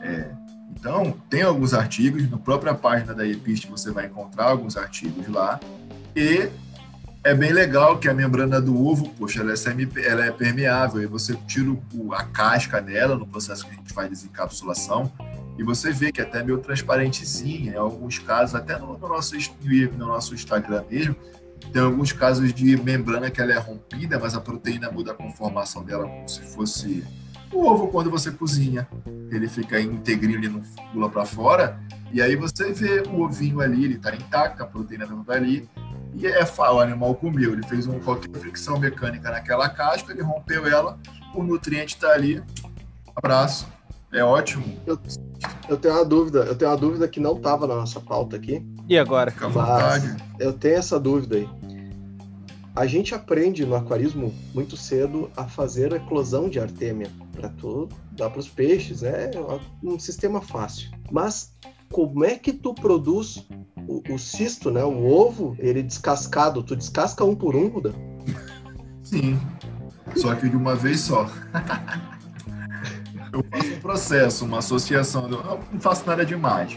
É, então, tem alguns artigos, na própria página da EPIST você vai encontrar alguns artigos lá, e é bem legal que a membrana do ovo, poxa, ela é, semi, ela é permeável, e você tira o, a casca dela no processo que a gente faz de desencapsulação, e você vê que é até meio transparentezinha, em alguns casos, até no, no nosso, no nosso Instagram mesmo, tem alguns casos de membrana que ela é rompida, mas a proteína muda a conformação dela como se fosse o ovo quando você cozinha. Ele fica integrinho, ele não pula para fora. E aí você vê o ovinho ali, ele está intacto, a proteína não está ali. E é o animal comeu. Ele fez um, qualquer fricção mecânica naquela casca, ele rompeu ela, o nutriente está ali. Abraço. É ótimo. Eu, eu, tenho uma dúvida, eu tenho uma dúvida que não estava na nossa pauta aqui. E agora? Fica à vontade. Eu tenho essa dúvida aí. A gente aprende no aquarismo muito cedo a fazer a eclosão de artêmia para tu dar para os peixes, é um sistema fácil. Mas como é que tu produz o, o, cisto, né? O ovo, ele descascado, tu descasca um por um, Buda? Sim. Só que de uma vez só. eu faço um processo, uma associação. Eu não faço nada demais.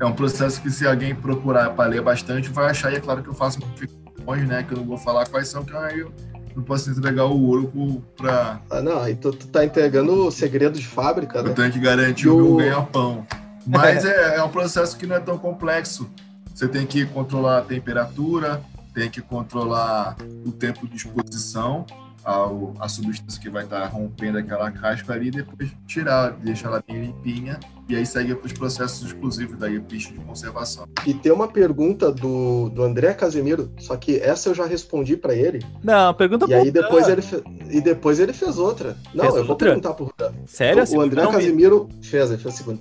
É um processo que se alguém procurar para ler bastante, vai achar, e é claro que eu faço modificações, né? Que eu não vou falar quais são, que aí eu não posso entregar o ouro para. Ah, não, aí tu, tu tá entregando o segredo de fábrica, né? Eu tenho que garantir o meu ganha-pão. Mas é, é um processo que não é tão complexo. Você tem que controlar a temperatura, tem que controlar o tempo de exposição ao, a substância que vai estar tá rompendo aquela casca ali, depois tirar, deixar ela bem limpinha e aí segue para os processos exclusivos da EPIST de conservação. E tem uma pergunta do, do André Casemiro, só que essa eu já respondi para ele. Não, pergunta E aí depois ele fe... e depois ele fez outra. Não, fez eu outra? vou perguntar por Sério? O, o André Casemiro me... fez, ele fez a segunda.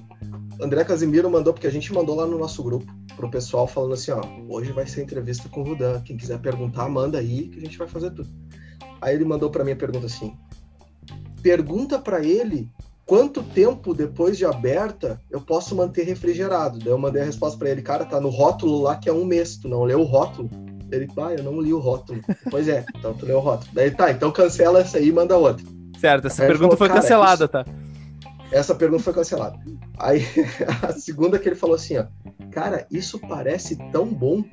André Casimiro mandou, porque a gente mandou lá no nosso grupo, pro pessoal falando assim, ó, hoje vai ser entrevista com o Rudan. Quem quiser perguntar, manda aí que a gente vai fazer tudo. Aí ele mandou para mim a pergunta assim: pergunta para ele quanto tempo depois de aberta eu posso manter refrigerado? Daí eu mandei a resposta para ele, cara, tá no rótulo lá que é um mês, tu não leu o rótulo? Ele, ah, eu não li o rótulo. pois é, então tu leu o rótulo. Daí tá, então cancela essa aí e manda outra. Certo, essa pergunta falou, foi cancelada, tá? Essa pergunta foi cancelada. Aí a segunda que ele falou assim, ó, cara, isso parece tão bom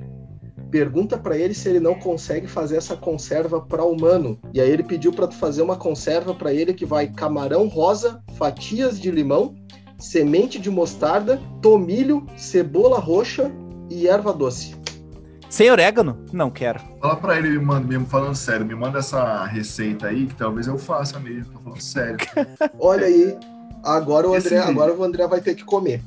pergunta para ele se ele não consegue fazer essa conserva para humano. E aí ele pediu para tu fazer uma conserva para ele que vai camarão rosa, fatias de limão, semente de mostarda, tomilho, cebola roxa e erva doce. Sem orégano? Não quero. Fala pra ele, me manda, mesmo falando sério, me manda essa receita aí que talvez eu faça mesmo. Tô falando sério. Olha aí, agora o André, agora o André vai ter que comer.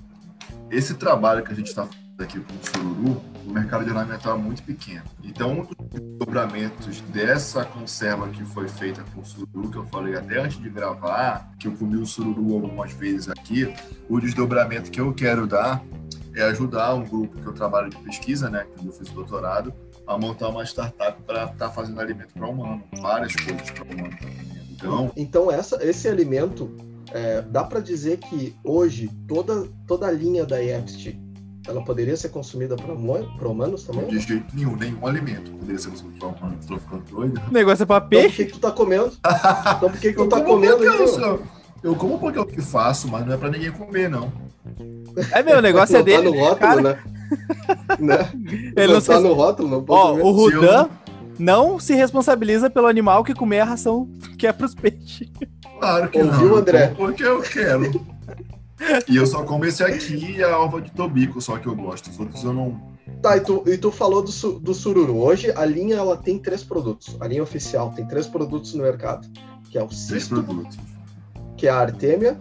Esse trabalho que a gente tá fazendo aqui com o sururu, o mercado de alimentar é muito pequeno. Então, um dos desdobramentos dessa conserva que foi feita com sururu, que eu falei até antes de gravar, que eu comi o sururu algumas vezes aqui, o desdobramento que eu quero dar é ajudar um grupo que eu trabalho de pesquisa, né, que eu fiz doutorado, a montar uma startup para estar tá fazendo alimento para humano, várias coisas para humano Então, então essa, esse alimento, é, dá para dizer que hoje toda, toda a linha da EPST ela poderia ser consumida para humanos também? De jeito nenhum, nenhum alimento poderia ser consumido para humanos. Tô ficando doido. O negócio é para peixe? Então por que, que tu tá comendo? então por que, que tu tá comendo? Eu, eu como porque é o que faço, mas não é para ninguém comer, não. É meu, o negócio é não é dele. Tá no rótulo, cara. né? né? Ele não, não tá se... no rótulo, não Ó, o Rudan não se responsabiliza pelo animal que comer a ração que é pros peixes. Claro que Ouviu, não. André? Porque eu quero. E eu só como esse aqui e a alva de tobico, só que eu gosto. Os outros eu não. Tá, e tu, e tu falou do, su, do sururu. Hoje a linha ela tem três produtos. A linha oficial tem três produtos no mercado. Que é o cisto, três produtos. que é a artêmia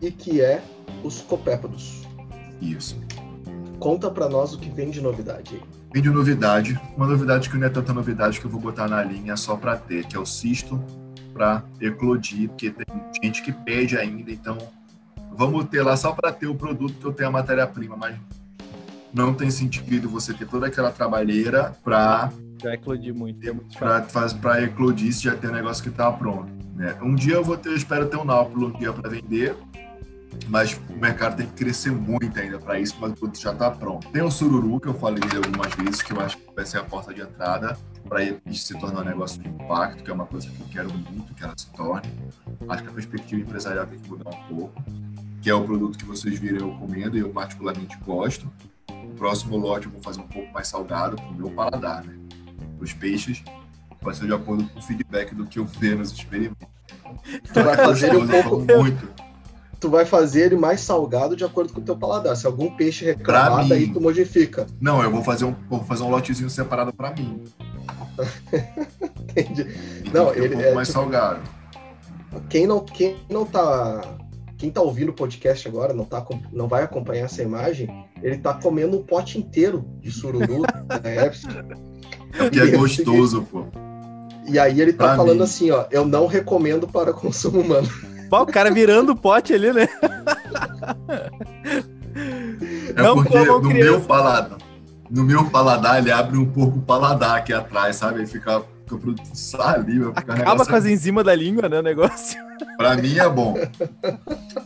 e que é os copépodos. Isso. Conta para nós o que vem de novidade aí. Vem de novidade. Uma novidade que não é tanta novidade que eu vou botar na linha só para ter, que é o cisto para eclodir, porque tem gente que pede ainda, então vamos ter lá só para ter o produto que eu tenho a matéria-prima, mas não tem sentido você ter toda aquela trabalheira para já eclodir muito. Para eclodir se já tem um negócio que está pronto. Né? Um dia eu vou ter, eu espero ter um náupulo um dia para vender, mas o mercado tem que crescer muito ainda para isso, mas o produto já está pronto. Tem o sururu, que eu falei algumas vezes, que eu acho que vai ser a porta de entrada para se tornar um negócio de impacto, que é uma coisa que eu quero muito que ela se torne. Acho que a perspectiva empresarial tem que mudar um pouco que é o produto que vocês viram eu comendo e eu particularmente gosto. O próximo lote eu vou fazer um pouco mais salgado para o meu paladar, né? Os peixes vai ser de acordo com o feedback do que eu ver nos experimentos. Tu vai fazer um pouco muito. Tu vai fazer ele mais salgado de acordo com o teu paladar. Se algum peixe reclamar, daí tu modifica. Não, eu vou fazer um, vou fazer um lotezinho separado para mim. Entendi. Então, não, ele um pouco é mais tipo, salgado. Quem não, quem não tá quem está ouvindo o podcast agora não, tá, não vai acompanhar essa imagem, ele está comendo um pote inteiro de sururu da Epsi. É que é gostoso, pô. E aí ele tá pra falando mim. assim, ó, eu não recomendo para consumo humano. Pô, o cara virando o pote ali, né? É não porque no criança. meu paladar, no meu paladar ele abre um pouco o paladar aqui atrás, sabe? Ele fica fica produto saliva. Acaba com as enzimas da língua, né, o negócio. Pra mim é bom.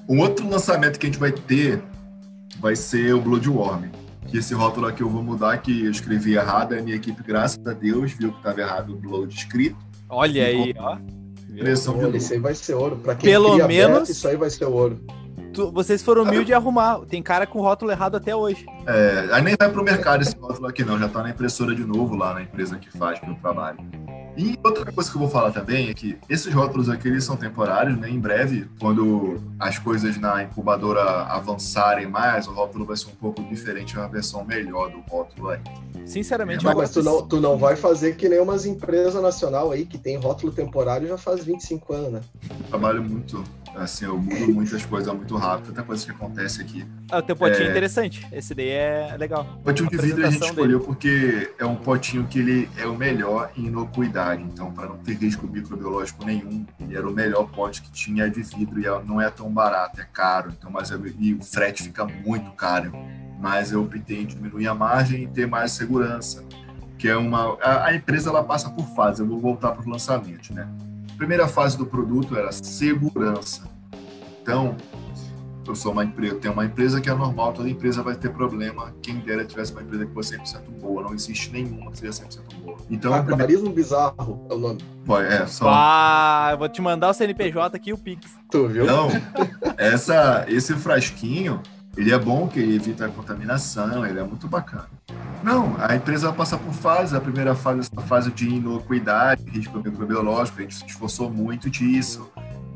Um outro lançamento que a gente vai ter vai ser o Bloodworm. Que esse rótulo aqui eu vou mudar, que eu escrevi errado, a minha equipe, graças a Deus, viu que estava errado o Blood escrito. Olha aí, ó. Impressão Olha, isso aí vai ser ouro. Pra quem Pelo menos. Beta, isso aí vai ser ouro. Tu, vocês foram humildes de arrumar. Tem cara com rótulo errado até hoje. É, aí nem vai pro mercado esse rótulo aqui, não. Já tá na impressora de novo lá na empresa que faz pelo trabalho. E outra coisa que eu vou falar também é que esses rótulos aqui eles são temporários, né? Em breve, quando as coisas na incubadora avançarem mais, o rótulo vai ser um pouco diferente, uma versão melhor do rótulo aí. Sinceramente, é, mas, mas tu, não, tu não vai fazer que nem umas empresas nacional aí que tem rótulo temporário já faz 25 anos, né? trabalho muito Assim, eu mudo muitas coisas muito rápido, tanta coisa que acontece aqui. Ah, o teu potinho é, interessante. Esse daí é legal. O potinho de vidro a gente escolheu dele. porque é um potinho que ele é o melhor em inocuidade. Então, para não ter risco microbiológico nenhum, ele era o melhor pote que tinha de vidro e não é tão barato, é caro. Então, mas é, e o frete fica muito caro. Mas eu optei em diminuir a margem e ter mais segurança. Que é uma. A, a empresa ela passa por fases. Eu vou voltar para os lançamentos, né? primeira fase do produto era segurança. Então, eu sou uma empresa, eu tenho uma empresa que é normal, toda empresa vai ter problema. Quem dera tivesse uma empresa que fosse 100% boa, não existe nenhuma que seja 100% boa. Então, Aquarismo bizarro é o nome. É, só. Ah, eu vou te mandar o CNPJ aqui e o Pix. Tu viu? Não, essa, esse frasquinho, ele é bom que ele evita a contaminação, ele é muito bacana. Não, a empresa passa por fases. A primeira fase é a fase de inocuidade, risco microbiológico, a gente se esforçou muito disso.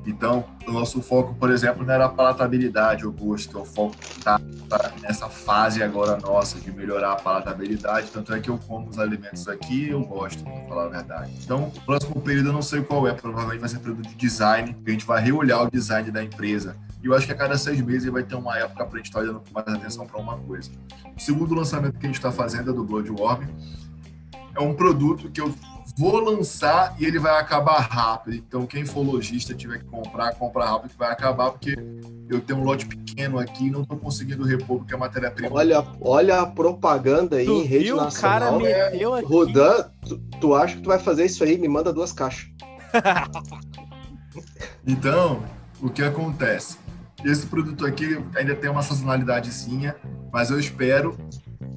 Então, o nosso foco, por exemplo, não era a palatabilidade, o gosto, o foco está tá nessa fase agora nossa de melhorar a palatabilidade. Tanto é que eu como os alimentos aqui eu gosto, para falar a verdade. Então, o próximo período eu não sei qual é, provavelmente vai ser período de design, que a gente vai reolhar o design da empresa. E eu acho que a cada seis meses vai ter uma época para a gente estar tá dando mais atenção para uma coisa. O segundo lançamento que a gente está fazendo é do Bloodworm. É um produto que eu vou lançar e ele vai acabar rápido. Então, quem for lojista tiver que comprar, compra rápido que vai acabar, porque eu tenho um lote pequeno aqui e não estou conseguindo repor porque a matéria-prima. Olha, olha a propaganda aí Tu em rede viu? O nacional. cara meteu aqui. Rodan, tu, tu acha que tu vai fazer isso aí? Me manda duas caixas. Então, o que acontece? Esse produto aqui ainda tem uma sazonalidadezinha, mas eu espero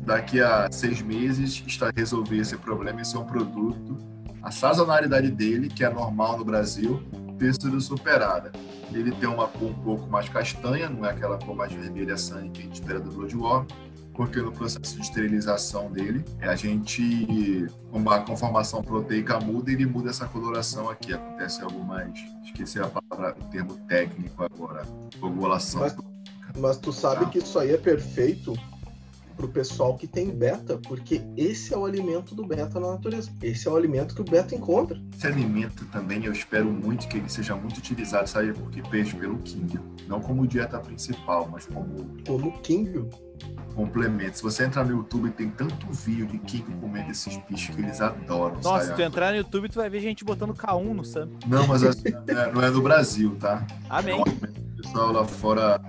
daqui a seis meses estar resolver esse problema. Esse é um produto, a sazonalidade dele, que é normal no Brasil, ter sido superada. Ele tem uma cor um pouco mais castanha, não é aquela cor mais vermelha sangue que a gente espera do Bloodworm, porque no processo de esterilização dele, a gente, uma conformação proteica muda ele muda essa coloração aqui. Acontece algo mais, esqueci a palavra, o termo técnico agora, coagulação. Mas, mas tu sabe que isso aí é perfeito pro pessoal que tem beta, porque esse é o alimento do beta na natureza. Esse é o alimento que o beta encontra. Esse alimento também eu espero muito que ele seja muito utilizado, sabe por que peixe? Pelo King. Não como dieta principal, mas como Como King, complemento. Se você entrar no YouTube, tem tanto vídeo de King comendo esses bichos que eles adoram. Nossa, sabe? se tu entrar no YouTube, tu vai ver gente botando K1 no Sam. Não, mas assim, não é- não é no Brasil, tá? Amém. É o pessoal lá fora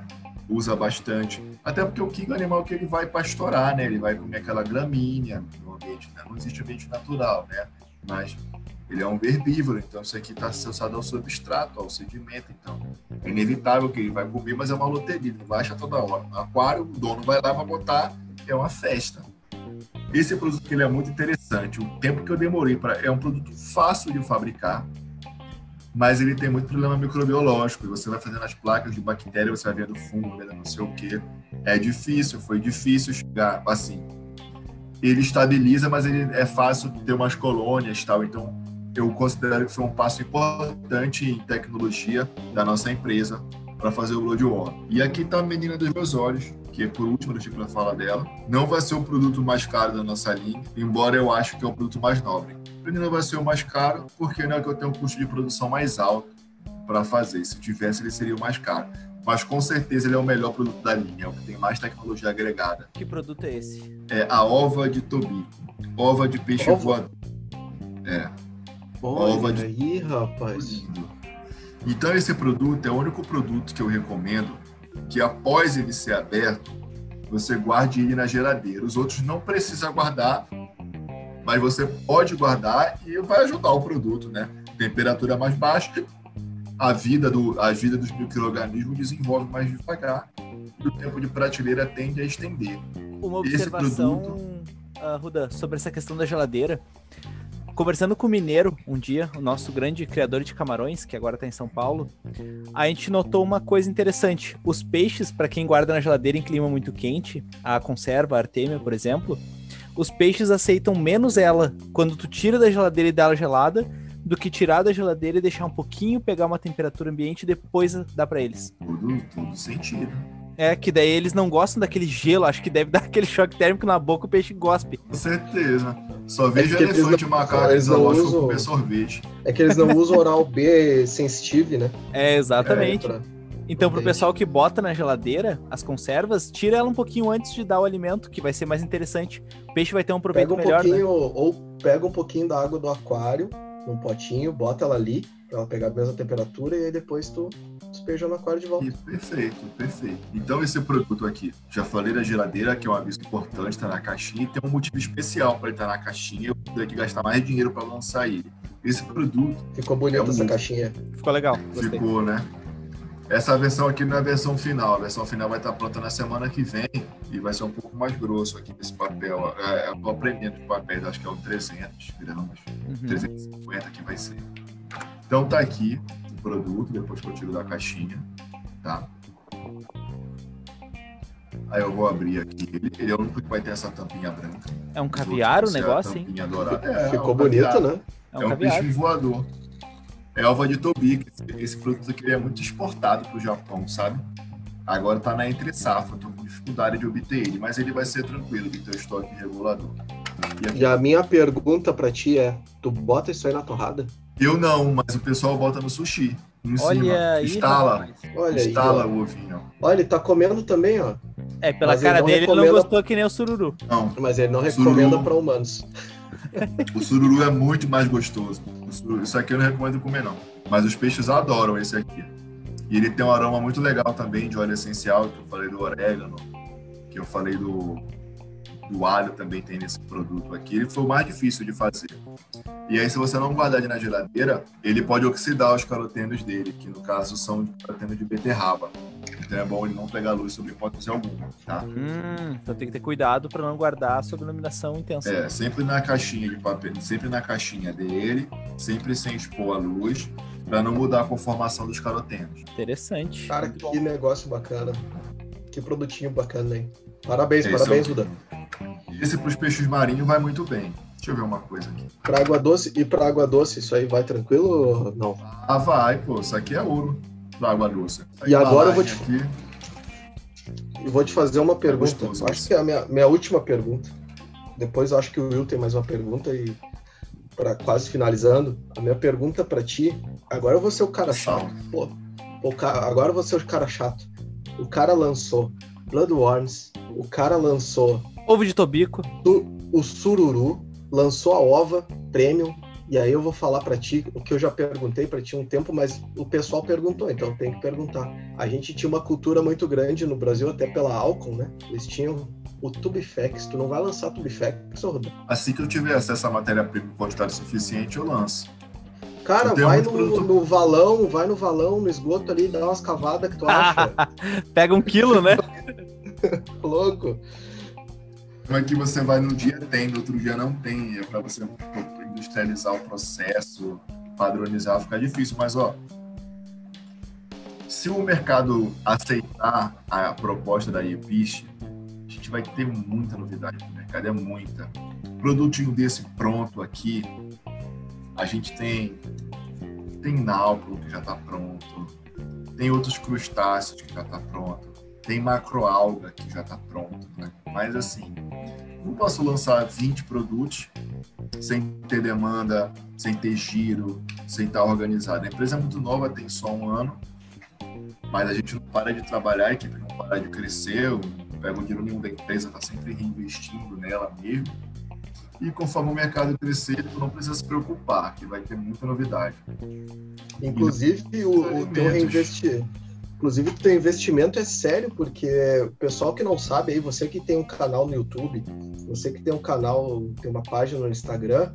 usa bastante. Até porque o king é um animal que ele vai pastorar, né? Ele vai comer aquela gramínea no ambiente, né? Não existe ambiente natural, né? Mas ele é um herbívoro, então isso aqui está associado ao substrato, ao sedimento, então é inevitável que ele vai comer, mas é uma loteria, ele vai achar toda hora. No aquário, o dono vai lá para botar, é uma festa. Esse produto ele é muito interessante. O tempo que eu demorei para é um produto fácil de fabricar, mas ele tem muito problema microbiológico. E você vai fazendo as placas de bactéria, você vai vendo fungo, vendo não sei o quê. É difícil, foi difícil chegar assim. Ele estabiliza, mas ele é fácil ter umas colônias tal. Então, eu considero que foi um passo importante em tecnologia da nossa empresa para fazer o Bloodworm. E aqui está a menina dos meus olhos, que é por último eu tive para falar dela. Não vai ser o produto mais caro da nossa linha, embora eu acho que é o produto mais nobre. Ele não vai ser o mais caro, porque não é que eu tenho um custo de produção mais alto para fazer. Se tivesse, ele seria o mais caro. Mas com certeza ele é o melhor produto da linha, é o que tem mais tecnologia agregada. Que produto é esse? É a ova de Tobi. Ova de peixe Ova? voador. É. Olha Ova de- aí, rapaz. lindo. Então esse produto é o único produto que eu recomendo que após ele ser aberto, você guarde ele na geladeira. Os outros não precisa guardar, mas você pode guardar e vai ajudar o produto, né? Temperatura mais baixa, a vida, do, a vida dos micro-organismos desenvolve mais devagar e o tempo de prateleira tende a estender. Uma Esse observação, ah, Ruda, sobre essa questão da geladeira. Conversando com o Mineiro um dia, o nosso grande criador de camarões, que agora está em São Paulo, a gente notou uma coisa interessante. Os peixes, para quem guarda na geladeira em clima muito quente, a conserva, a artêmia, por exemplo, os peixes aceitam menos ela quando tu tira da geladeira e dá ela gelada, do que tirar da geladeira e deixar um pouquinho, pegar uma temperatura ambiente e depois dar para eles. Tudo, tudo sentido. É, que daí eles não gostam daquele gelo, acho que deve dar aquele choque térmico na boca, o peixe gospe. Com certeza. Só vejo porque eles elefante não- macaco eles não usam- comer sorvete. É que eles não usam oral B sensitive, né? É, exatamente. Pra- Então, pro pessoal que bota na geladeira as conservas, tira ela um pouquinho antes de dar o alimento, que vai ser mais interessante. O peixe vai ter um proveito Pega um melhor, né? pouquinho, ou pega um pouquinho da água do aquário num potinho, bota ela ali, pra ela pegar a mesma temperatura, e aí depois tu despeja no aquário de volta. Isso, perfeito, perfeito. Então esse produto aqui, já falei da geladeira, que é um aviso importante, tá na caixinha, e tem um motivo especial para ele estar na caixinha, eu vou ter que gastar mais dinheiro para lançar ele. Esse produto Ficou bonita É um- essa caixinha. Ficou legal, gostei. ficou, né? Essa versão aqui não é a versão final. A versão final vai estar pronta na semana que vem e vai ser um pouco mais grosso aqui nesse papel. É, eu tô aprendendo de papéis, acho que é o 300 gramas, uhum. 350 que vai ser. Então tá aqui o produto, depois que eu tiro da caixinha, tá? Aí eu vou abrir aqui. Ele, ele é o único que vai ter essa tampinha branca. É um caviar o negócio, hein? É, Ficou é um bonito, caviar. né? É um, é um peixe voador. É Elva de Tobi. Esse produto aqui é muito exportado para o Japão, sabe? Agora está na entre safra, estou com dificuldade de obter ele, mas ele vai ser tranquilo de ter o estoque regulador. E, e a minha pergunta para ti é: tu bota isso aí na torrada? Eu não, mas o pessoal bota no sushi. Em Olha cima. Aí, instala. Olha instala aí, o ovinho. Olha, ele tá comendo também, ó. É, pela mas cara ele dele, recomenda... ele não gostou que nem o sururu. Não. Mas ele não recomenda para humanos. O sururu é muito mais gostoso. Isso aqui eu não recomendo comer, não. Mas os peixes adoram esse aqui. E ele tem um aroma muito legal também de óleo essencial, que eu falei do orégano, que eu falei do, do alho também tem nesse produto aqui. Ele foi o mais difícil de fazer. E aí, se você não guardar ele na geladeira, ele pode oxidar os carotenos dele, que no caso são carotenos de beterraba. Então é bom ele não pegar luz sobre hipótese alguma, tá? Hum, então tem que ter cuidado para não guardar sob iluminação intensa. É, sempre na caixinha de papel, sempre na caixinha dele, sempre sem expor a luz, para não mudar a conformação dos carotenos. Interessante. Cara, que negócio bacana. Que produtinho bacana, hein? Parabéns, Esse parabéns, Duda. Esse para os peixes marinhos vai muito bem. Deixa eu ver uma coisa aqui. Para água doce e para água doce, isso aí vai tranquilo ou não? Ah, vai, pô. Isso aqui é ouro para água doce. e agora eu vou te. Aqui... Eu vou te fazer uma pergunta. É gostoso, acho que é a minha, minha última pergunta. Depois eu acho que o Will tem mais uma pergunta e para quase finalizando, a minha pergunta para ti, agora eu vou ser o cara chato. Pô, cara, agora eu vou ser o cara chato. O cara lançou Bloodworms, o cara lançou Ovo de Tobico, o, o Sururu, lançou a Ova Premium, e aí eu vou falar para ti o que eu já perguntei para ti um tempo, mas o pessoal perguntou, então eu tenho que perguntar. A gente tinha uma cultura muito grande no Brasil, até pela Alcon, né? Eles tinham o Tubifex, tu não vai lançar Tubifex, Rodrigo? Assim que eu tiver acesso à matéria-prima em quantidade suficiente, eu lanço. Cara, vai no, no, valão, vai no valão, no esgoto ali, dá umas cavadas que tu acha. Pega um quilo, né? Louco. Como é que você vai no dia tem, no outro dia não tem, é para você industrializar o processo, padronizar, fica difícil, mas ó, se o mercado aceitar a proposta da EPISH, gente vai ter muita novidade no mercado, é muita. Produtinho desse pronto aqui, a gente tem tem náufrago que já está pronto, tem outros crustáceos que já está pronto, tem macroalga que já está pronto, né? Mas assim, não posso lançar 20 produtos sem ter demanda, sem ter giro, sem estar organizado. A empresa é muito nova, tem só um ano, mas a gente não para de trabalhar, a equipe não para de crescer, pega o dinheiro nenhum da empresa, está sempre reinvestindo nela mesmo. E conforme o mercado crescer, tu não precisa se preocupar, que vai ter muita novidade. Inclusive, o, o teu reinvestir. Inclusive, o teu investimento é sério, porque o pessoal que não sabe aí, você que tem um canal no YouTube, você que tem um canal, tem uma página no Instagram,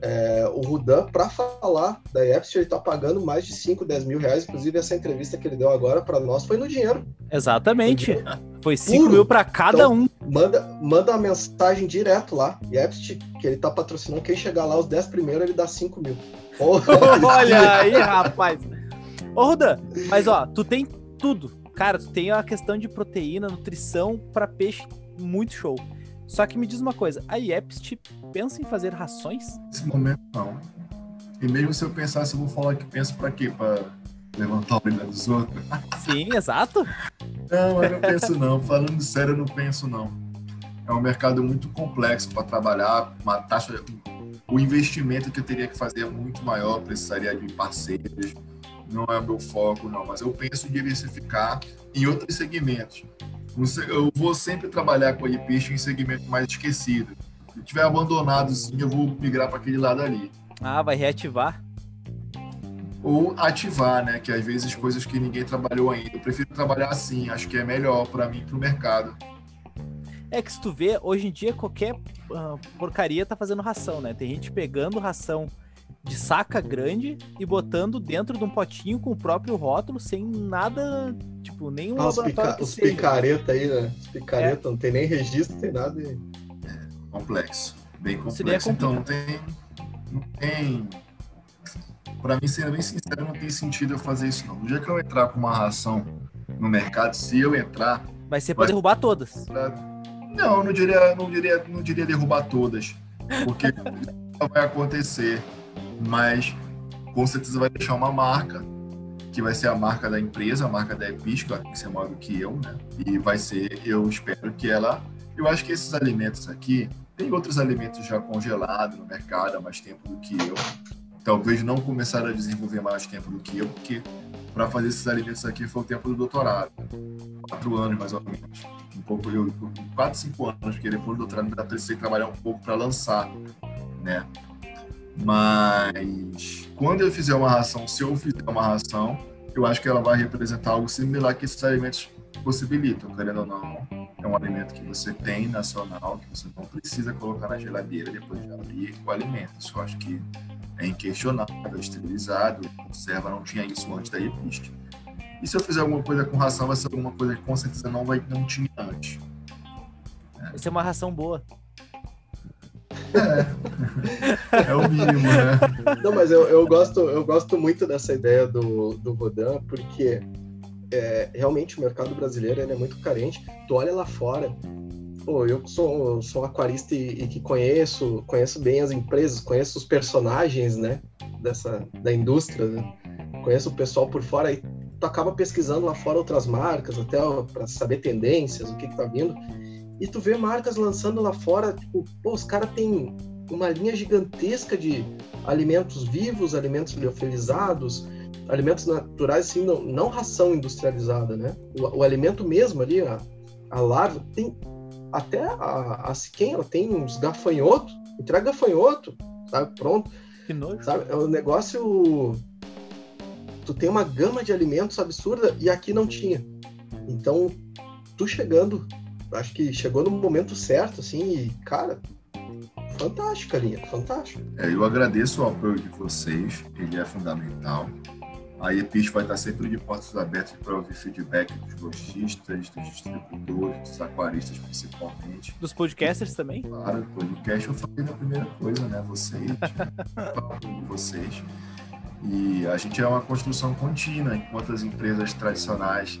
é, o Rudan, para falar da Epstein, ele está pagando mais de 5, 10 mil reais. Inclusive, essa entrevista que ele deu agora para nós foi no dinheiro. Exatamente. Foi 5 mil para cada então, um. Manda, manda uma mensagem direto lá. Epstein, que ele está patrocinando. Quem chegar lá, os 10 primeiros, ele dá 5 mil. Olha aí, rapaz. Ô, Rudan, mas ó, tu tem tudo. Cara, tu tem a questão de proteína, nutrição para peixe muito show. Só que me diz uma coisa, a IEPST pensa em fazer rações? Nesse momento, não. E mesmo se eu pensasse, eu vou falar que penso para quê? Para levantar o brilho dos outros? Sim, exato. não, eu não penso não. Falando sério, eu não penso não. É um mercado muito complexo para trabalhar, uma taxa... O investimento que eu teria que fazer é muito maior, precisaria de parceiros, não é meu foco, não, mas eu penso em diversificar em outros segmentos. Eu vou sempre trabalhar com a iPeixe em segmento mais esquecido. Se tiver abandonado, sim, eu vou migrar para aquele lado ali. Ah, vai reativar? Ou ativar, né? Que às vezes coisas que ninguém trabalhou ainda. Eu prefiro trabalhar assim, acho que é melhor para mim, para o mercado. É que se tu vê, hoje em dia qualquer uh, porcaria tá fazendo ração, né? Tem gente pegando ração de saca grande e botando dentro de um potinho com o próprio rótulo, sem nada, tipo, nenhum ah, os, pica os picareta aí, né? Os picareta, é. não tem nem registro, tem nada. E... É, complexo. Bem complexo. Então não tem. Não tem. Pra mim, sendo bem sincero, não tem sentido eu fazer isso, não. No dia que eu entrar com uma ração no mercado, se eu entrar. Vai ser pra vai... derrubar todas. Não, não diria, não diria, não diria derrubar todas. Porque vai acontecer mas com certeza vai deixar uma marca que vai ser a marca da empresa, a marca da Epic, que tem que maior do que eu, né? E vai ser, eu espero que ela. Eu acho que esses alimentos aqui, tem outros alimentos já congelados no mercado há mais tempo do que eu. Talvez não começaram a desenvolver mais tempo do que eu, porque para fazer esses alimentos aqui foi o tempo do doutorado. Quatro anos, mais ou menos. Um pouco, eu, quatro, cinco anos, porque depois do doutorado ainda precisei trabalhar um pouco para lançar, né? Mas quando eu fizer uma ração, se eu fizer uma ração, eu acho que ela vai representar algo similar que esses alimentos possibilitam, querendo ou não. É um alimento que você tem nacional, que você não precisa colocar na geladeira depois de abrir o alimento. Isso eu acho que é inquestionável, é esterilizado, conserva, não tinha isso antes da EPISC. E se eu fizer alguma coisa com ração, vai ser alguma coisa que com certeza não, vai, não tinha antes. É. Vai ser uma ração boa. É, é o mínimo, né? Não, mas eu, eu, gosto, eu gosto muito dessa ideia do, do Rodan, porque é, realmente o mercado brasileiro é muito carente. Tu olha lá fora, pô, eu sou, sou um aquarista e, e, que conheço, conheço bem as empresas, conheço os personagens, né, dessa, da indústria, né? conheço o pessoal por fora e tu acaba pesquisando lá fora outras marcas, até para saber tendências, o que que tá vindo. E tu vê marcas lançando lá fora, tipo, pô, os caras têm uma linha gigantesca de alimentos vivos, alimentos liofilizados, alimentos naturais, assim, não, não ração industrializada, né? O, o, alimento mesmo ali, a, a larva, tem até a, a Siquem, ela tem uns gafanhotos, entrega gafanhoto, sabe? Pronto. Que nojo. Sabe? É um negócio. Tu tem uma gama de alimentos absurda e aqui não tinha. Então, tu chegando acho que chegou no momento certo, assim, e, cara, fantástica linha, fantástico. É, eu agradeço o apoio de vocês, ele é fundamental. A EPIS vai estar sempre de portas abertas para ouvir feedback dos lojistas, dos distribuidores, dos aquaristas principalmente. Dos podcasters também? Claro, podcast eu falei na primeira coisa, né? Vocês, de vocês. E a gente é uma construção contínua, enquanto as empresas tradicionais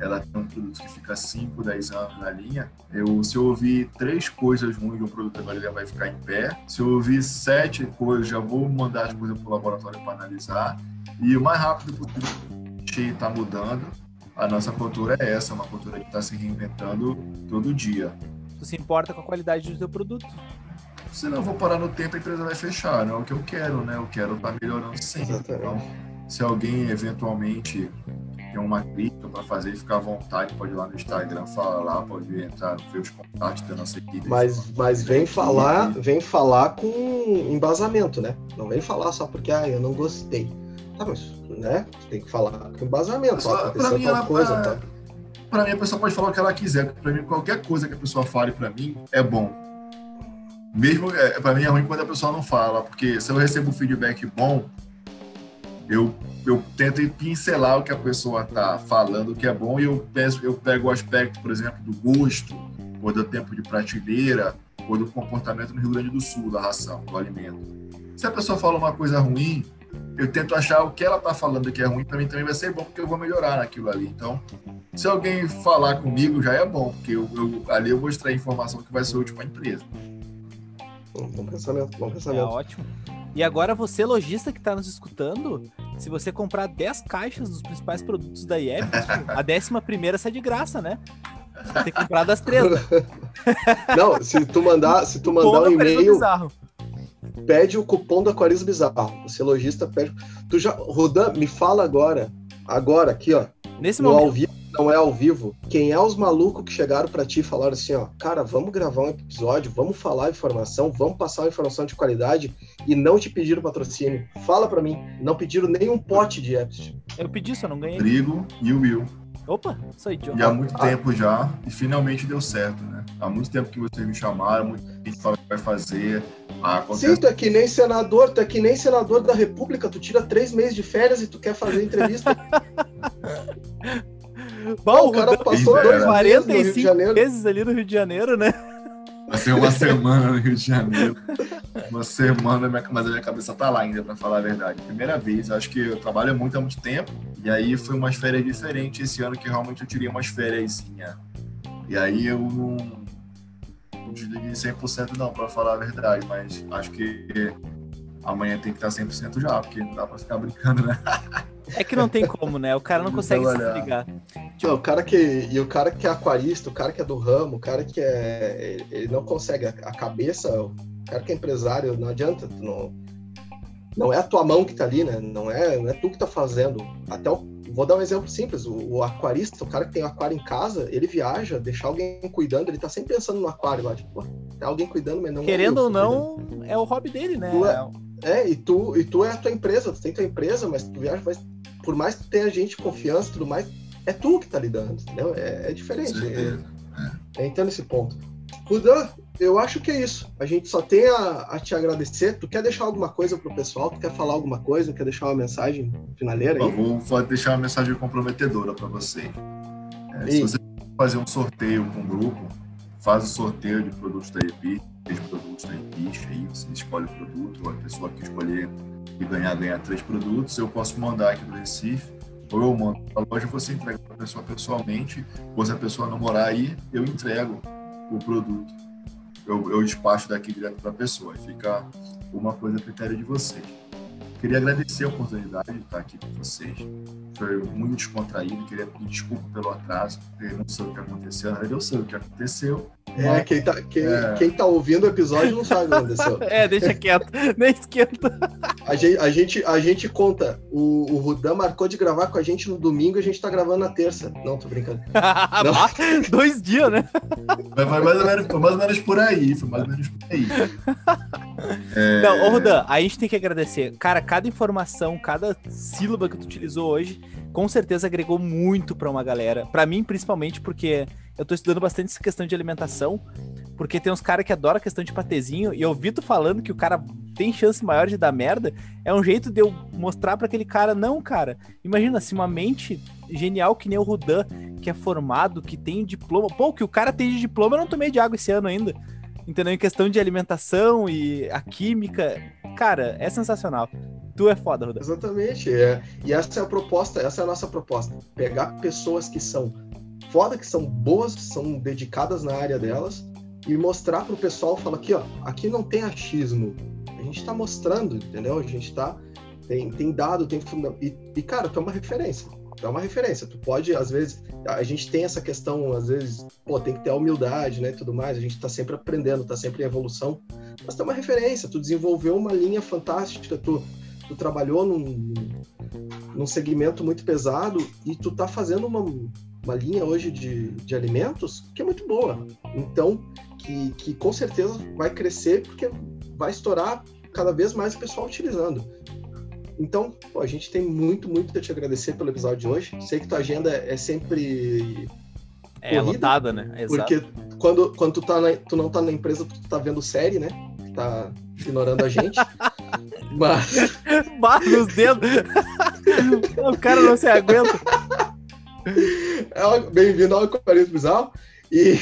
ela tem um produto que fica 5, 10 anos na linha, eu, se eu ouvir três coisas ruins de um produto, agora ele vai ficar em pé. Se eu ouvir sete coisas, já vou mandar as coisas para o laboratório para analisar. E o mais rápido possível, está mudando. A nossa cultura é essa, uma cultura que está se reinventando todo dia. Tu se importa com a qualidade do teu produto? Se não vou parar no tempo, a empresa vai fechar. Não é o que eu quero, né? Eu quero estar tá melhorando sempre. Então, se alguém eventualmente tem uma crítica para fazer, ficar à vontade, pode ir lá no Instagram, falar lá, pode entrar, ver os contatos da nossa equipe. Mas, mas vem falar, vem falar com embasamento, né? Não vem falar só porque ah, eu não gostei. Tá, mas, né? Tem que falar com embasamento. Para mim, ela, coisa, tá? Para mim, a pessoa pode falar o que ela quiser. Para mim, qualquer coisa que a pessoa fale para mim é bom. Mesmo, é, para mim é ruim quando a pessoa não fala, porque se eu recebo feedback bom, eu, eu tento pincelar o que a pessoa está falando que é bom e eu, penso, eu pego o aspecto, por exemplo, do gosto, ou do tempo de prateleira, ou do comportamento no Rio Grande do Sul, da ração, do alimento. Se a pessoa fala uma coisa ruim, eu tento achar o que ela está falando que é ruim, para mim também vai ser bom, porque eu vou melhorar naquilo ali. Então, se alguém falar comigo, já é bom, porque eu, eu, ali eu vou extrair informação que vai ser útil para a empresa. Bom pensamento, bom pensamento. É ótimo. E agora você, lojista que está nos escutando, se você comprar 10 caixas dos principais produtos da IEP, a décima primeira sai de graça, né? Você tem que comprar das três. Não, se tu mandar, se tu mandar um e-mail, pede o cupom do Aquarismo Bizarro. Você lojista pede. Tu já, Rodan, me fala agora, agora aqui, ó. Nesse momento. Ao vivo não é ao vivo, quem é os malucos que chegaram para ti e falaram assim, ó, cara, vamos gravar um episódio, vamos falar informação, vamos passar informação de qualidade e não te pediram patrocínio. Fala para mim, não pediram nenhum pote de apps. Eu pedi, só não ganhei. Trigo e o Will. Opa, isso aí, John. E há muito ah. tempo já, e finalmente deu certo, né? Há muito tempo que vocês me chamaram, muito tempo que fala que vai fazer, Ah, Sim, tu é que nem senador, tu é que nem senador da República, tu tira três meses de férias e tu quer fazer entrevista. Bom, o cara passou dois 45 meses ali no Rio de Janeiro, né? Vai ser uma semana no Rio de Janeiro. Uma semana, mas a minha cabeça tá lá ainda, pra falar a verdade. Primeira vez, acho que eu trabalho muito há muito tempo. E aí foi umas férias diferentes esse ano que realmente eu tirei umas férias. E aí eu não, não desliguei 100% não, pra falar a verdade. Mas acho que amanhã tem que estar 100% já, porque não dá pra ficar brincando, né? É que não tem como, né? O cara não consegue se ligar. Tipo, o cara que e o cara que é aquarista, o cara que é do ramo, o cara que é ele não consegue a cabeça, o cara que é empresário, não adianta, não não é a tua mão que tá ali, né? Não é, não é tu que tá fazendo. Até o, vou dar um exemplo simples, o, o, aquarista, o cara que tem o aquário em casa, ele viaja, deixar alguém cuidando, ele tá sempre pensando no aquário lá, tipo, tem alguém cuidando, mas não Querendo é eu, ou não, cuidando. é o hobby dele, né? É, é, e tu, e tu é a tua empresa, tu tem tua empresa, mas tu viaja, mas por mais que tu tenha gente confiança e tudo mais, é tu que tá lidando, entendeu? É, é diferente. É, é, então nesse ponto. Rudan, eu acho que é isso. A gente só tem a, a, te agradecer. Tu quer deixar alguma coisa pro pessoal? Tu quer falar alguma coisa? Quer deixar uma mensagem finaleira? Aí? vou deixar uma mensagem comprometedora para você. É, se você fazer um sorteio com um grupo, faz o sorteio de produtos da EPI, de produtos da EPI, aí você escolhe o produto, a pessoa que escolher e ganhar, ganhar três produtos, eu posso mandar aqui do Recife, ou eu mando para a loja, você entrega para a pessoa pessoalmente, ou se a pessoa não morar aí, eu entrego o produto. Eu, eu despacho daqui direto para a pessoa. Fica uma coisa a critério de vocês. Queria agradecer a oportunidade de estar aqui com vocês. Foi muito descontraído. Queria pedir desculpa pelo atraso, porque não sei o que aconteceu. Na verdade, eu sei o que aconteceu. É, quem tá, quem, é... quem tá ouvindo o episódio não sabe o que aconteceu. é, deixa quieto, nem esquenta. A gente, a gente, a gente conta. O, o Rudan marcou de gravar com a gente no domingo e a gente tá gravando na terça. Não, tô brincando. não. Dois dias, né? Foi mais, ou menos, foi mais ou menos por aí. Foi mais ou menos por aí. É... Não, ô Rudan, a gente tem que agradecer. Cara, cada informação, cada sílaba que tu utilizou hoje, com certeza agregou muito para uma galera. Para mim, principalmente, porque eu tô estudando bastante essa questão de alimentação, porque tem uns caras que adoram a questão de patezinho, e eu vi tu falando que o cara tem chance maior de dar merda, é um jeito de eu mostrar para aquele cara, não, cara, imagina, se uma mente genial que nem o Rudan, que é formado, que tem diploma, pô, que o cara tem de diploma, eu não tomei de água esse ano ainda, entendeu? Em questão de alimentação e a química, cara, é sensacional. Tu é foda, Rudan. Exatamente, é. e essa é a proposta, essa é a nossa proposta, pegar pessoas que são foda, que são boas, são dedicadas na área delas, e mostrar pro pessoal, fala aqui, ó, aqui não tem achismo. A gente tá mostrando, entendeu? A gente tá. Tem, tem dado, tem fundamento. E, e, cara, tu é uma referência. Tu é uma referência. Tu pode, às vezes, a gente tem essa questão, às vezes, pô, tem que ter a humildade, né? tudo mais. A gente tá sempre aprendendo, tá sempre em evolução. Mas tu é uma referência. Tu desenvolveu uma linha fantástica, tu, tu trabalhou num, num segmento muito pesado e tu tá fazendo uma uma linha hoje de, de alimentos que é muito boa. Então, que, que com certeza vai crescer porque vai estourar cada vez mais o pessoal utilizando. Então, pô, a gente tem muito, muito a te agradecer pelo episódio de hoje. Sei que tua agenda é sempre. É corrida, lotada, né? Exato. Porque quando, quando tu, tá na, tu não tá na empresa, tu tá vendo série, né? Tá ignorando a gente. Mas. Barra nos dedos! o cara não se aguenta. É bem-vindo ao Aquarismo Bizarro. E,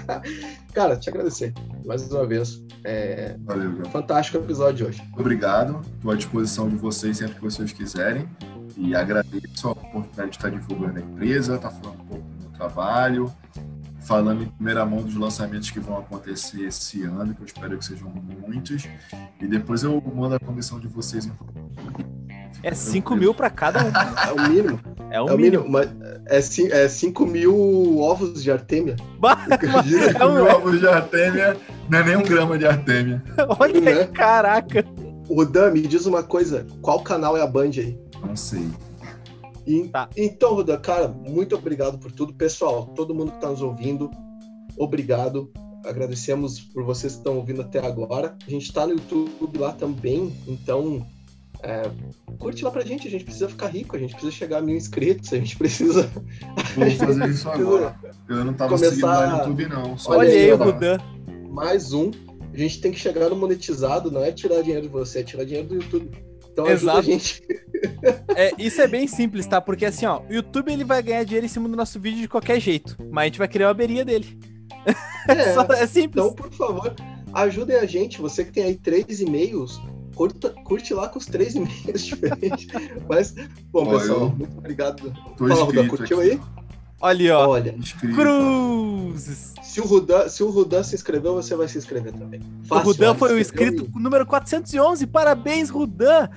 cara, te agradecer mais uma vez. É... Valeu, Fantástico episódio de hoje. Obrigado. Estou à disposição de vocês sempre que vocês quiserem. E agradeço a oportunidade de estar divulgando a empresa, estar falando um pouco do meu trabalho, falando em primeira mão dos lançamentos que vão acontecer esse ano, que eu espero que sejam muitos. E depois eu mando a comissão de vocês. É 5 mil para cada um. É o mínimo. É o, é o mínimo. mínimo. Mas é 5 é cinco mil ovos de artêmia. é um... mil ovos de artêmia não é nem um grama de artêmia. Olha né? aí, caraca. O Dan, me diz uma coisa. Qual canal é a Band aí? Não sei. E, tá. Então, Ruda, cara, muito obrigado por tudo. Pessoal, todo mundo que está nos ouvindo, obrigado. Agradecemos por vocês que estão ouvindo até agora. A gente está no YouTube lá também, então é, curte lá pra gente, a gente precisa ficar rico, a gente precisa chegar a mil inscritos, a gente precisa. Vou fazer isso agora. Eu não tava começar... seguindo lá no YouTube, não. Olha aí o Rudan. Mais um A gente tem que chegar no monetizado, não é tirar dinheiro de você, é tirar dinheiro do YouTube. Então ajuda Exato. a gente. É, isso é bem simples, tá? Porque assim, ó, o YouTube ele vai ganhar dinheiro em cima do nosso vídeo de qualquer jeito, mas a gente vai criar uma beria dele. É, Só, é simples. Então, por favor, ajudem a gente. Você que tem aí três e-mails, curta, curte lá com os três e-mails diferentes. Mas, bom, pessoal, eu... muito obrigado. Fala, Ruda, curtiu aqui. aí? Olha, ó. Olha. Cruzes. Se o, Rudan, se o Rudan se inscreveu, você vai se inscrever também. Fácil, o Rudan foi o inscrito e... número 411. Parabéns, Rudan.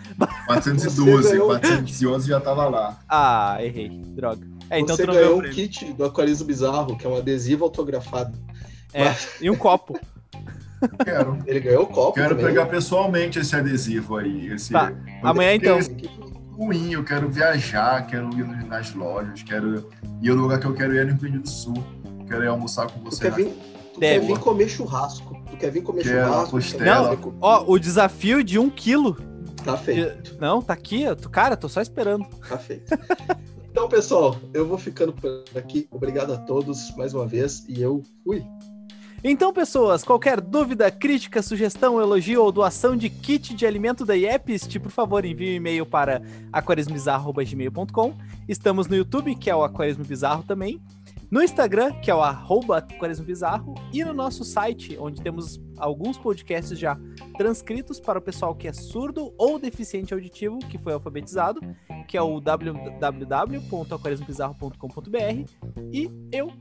412. 411 já tava lá. Ah, errei. Droga. É, então você ganhou um kit do Aquarismo Bizarro, que é um adesivo autografado. É, Mas... e um copo. Quero. Ele ganhou o copo. Quero também. pegar pessoalmente esse adesivo aí. Esse... Tá. Amanhã então. Esse ruim, eu quero viajar, quero ir nas lojas, quero ir no lugar que eu quero ir é no Rio Grande do Sul. Quero ir almoçar com você. Tu quer vir, tu quer vir comer churrasco. Tu quer vir comer quero, churrasco. Costela. Não, ó, o desafio de um quilo. Tá feito. De... Não, tá aqui. Cara, tô só esperando. Tá feito. Então, pessoal, eu vou ficando por aqui. Obrigado a todos mais uma vez e eu fui. Então, pessoas, qualquer dúvida, crítica, sugestão, elogio ou doação de kit de alimento da Yepist, por favor, envie um e-mail para aquarismobizarro.gmail.com. Estamos no YouTube, que é o Aquarismo Bizarro também no Instagram, que é o arroba Bizarro, e no nosso site, onde temos alguns podcasts já transcritos para o pessoal que é surdo ou deficiente auditivo, que foi alfabetizado, que é o www.aquarismobizarro.com.br. E eu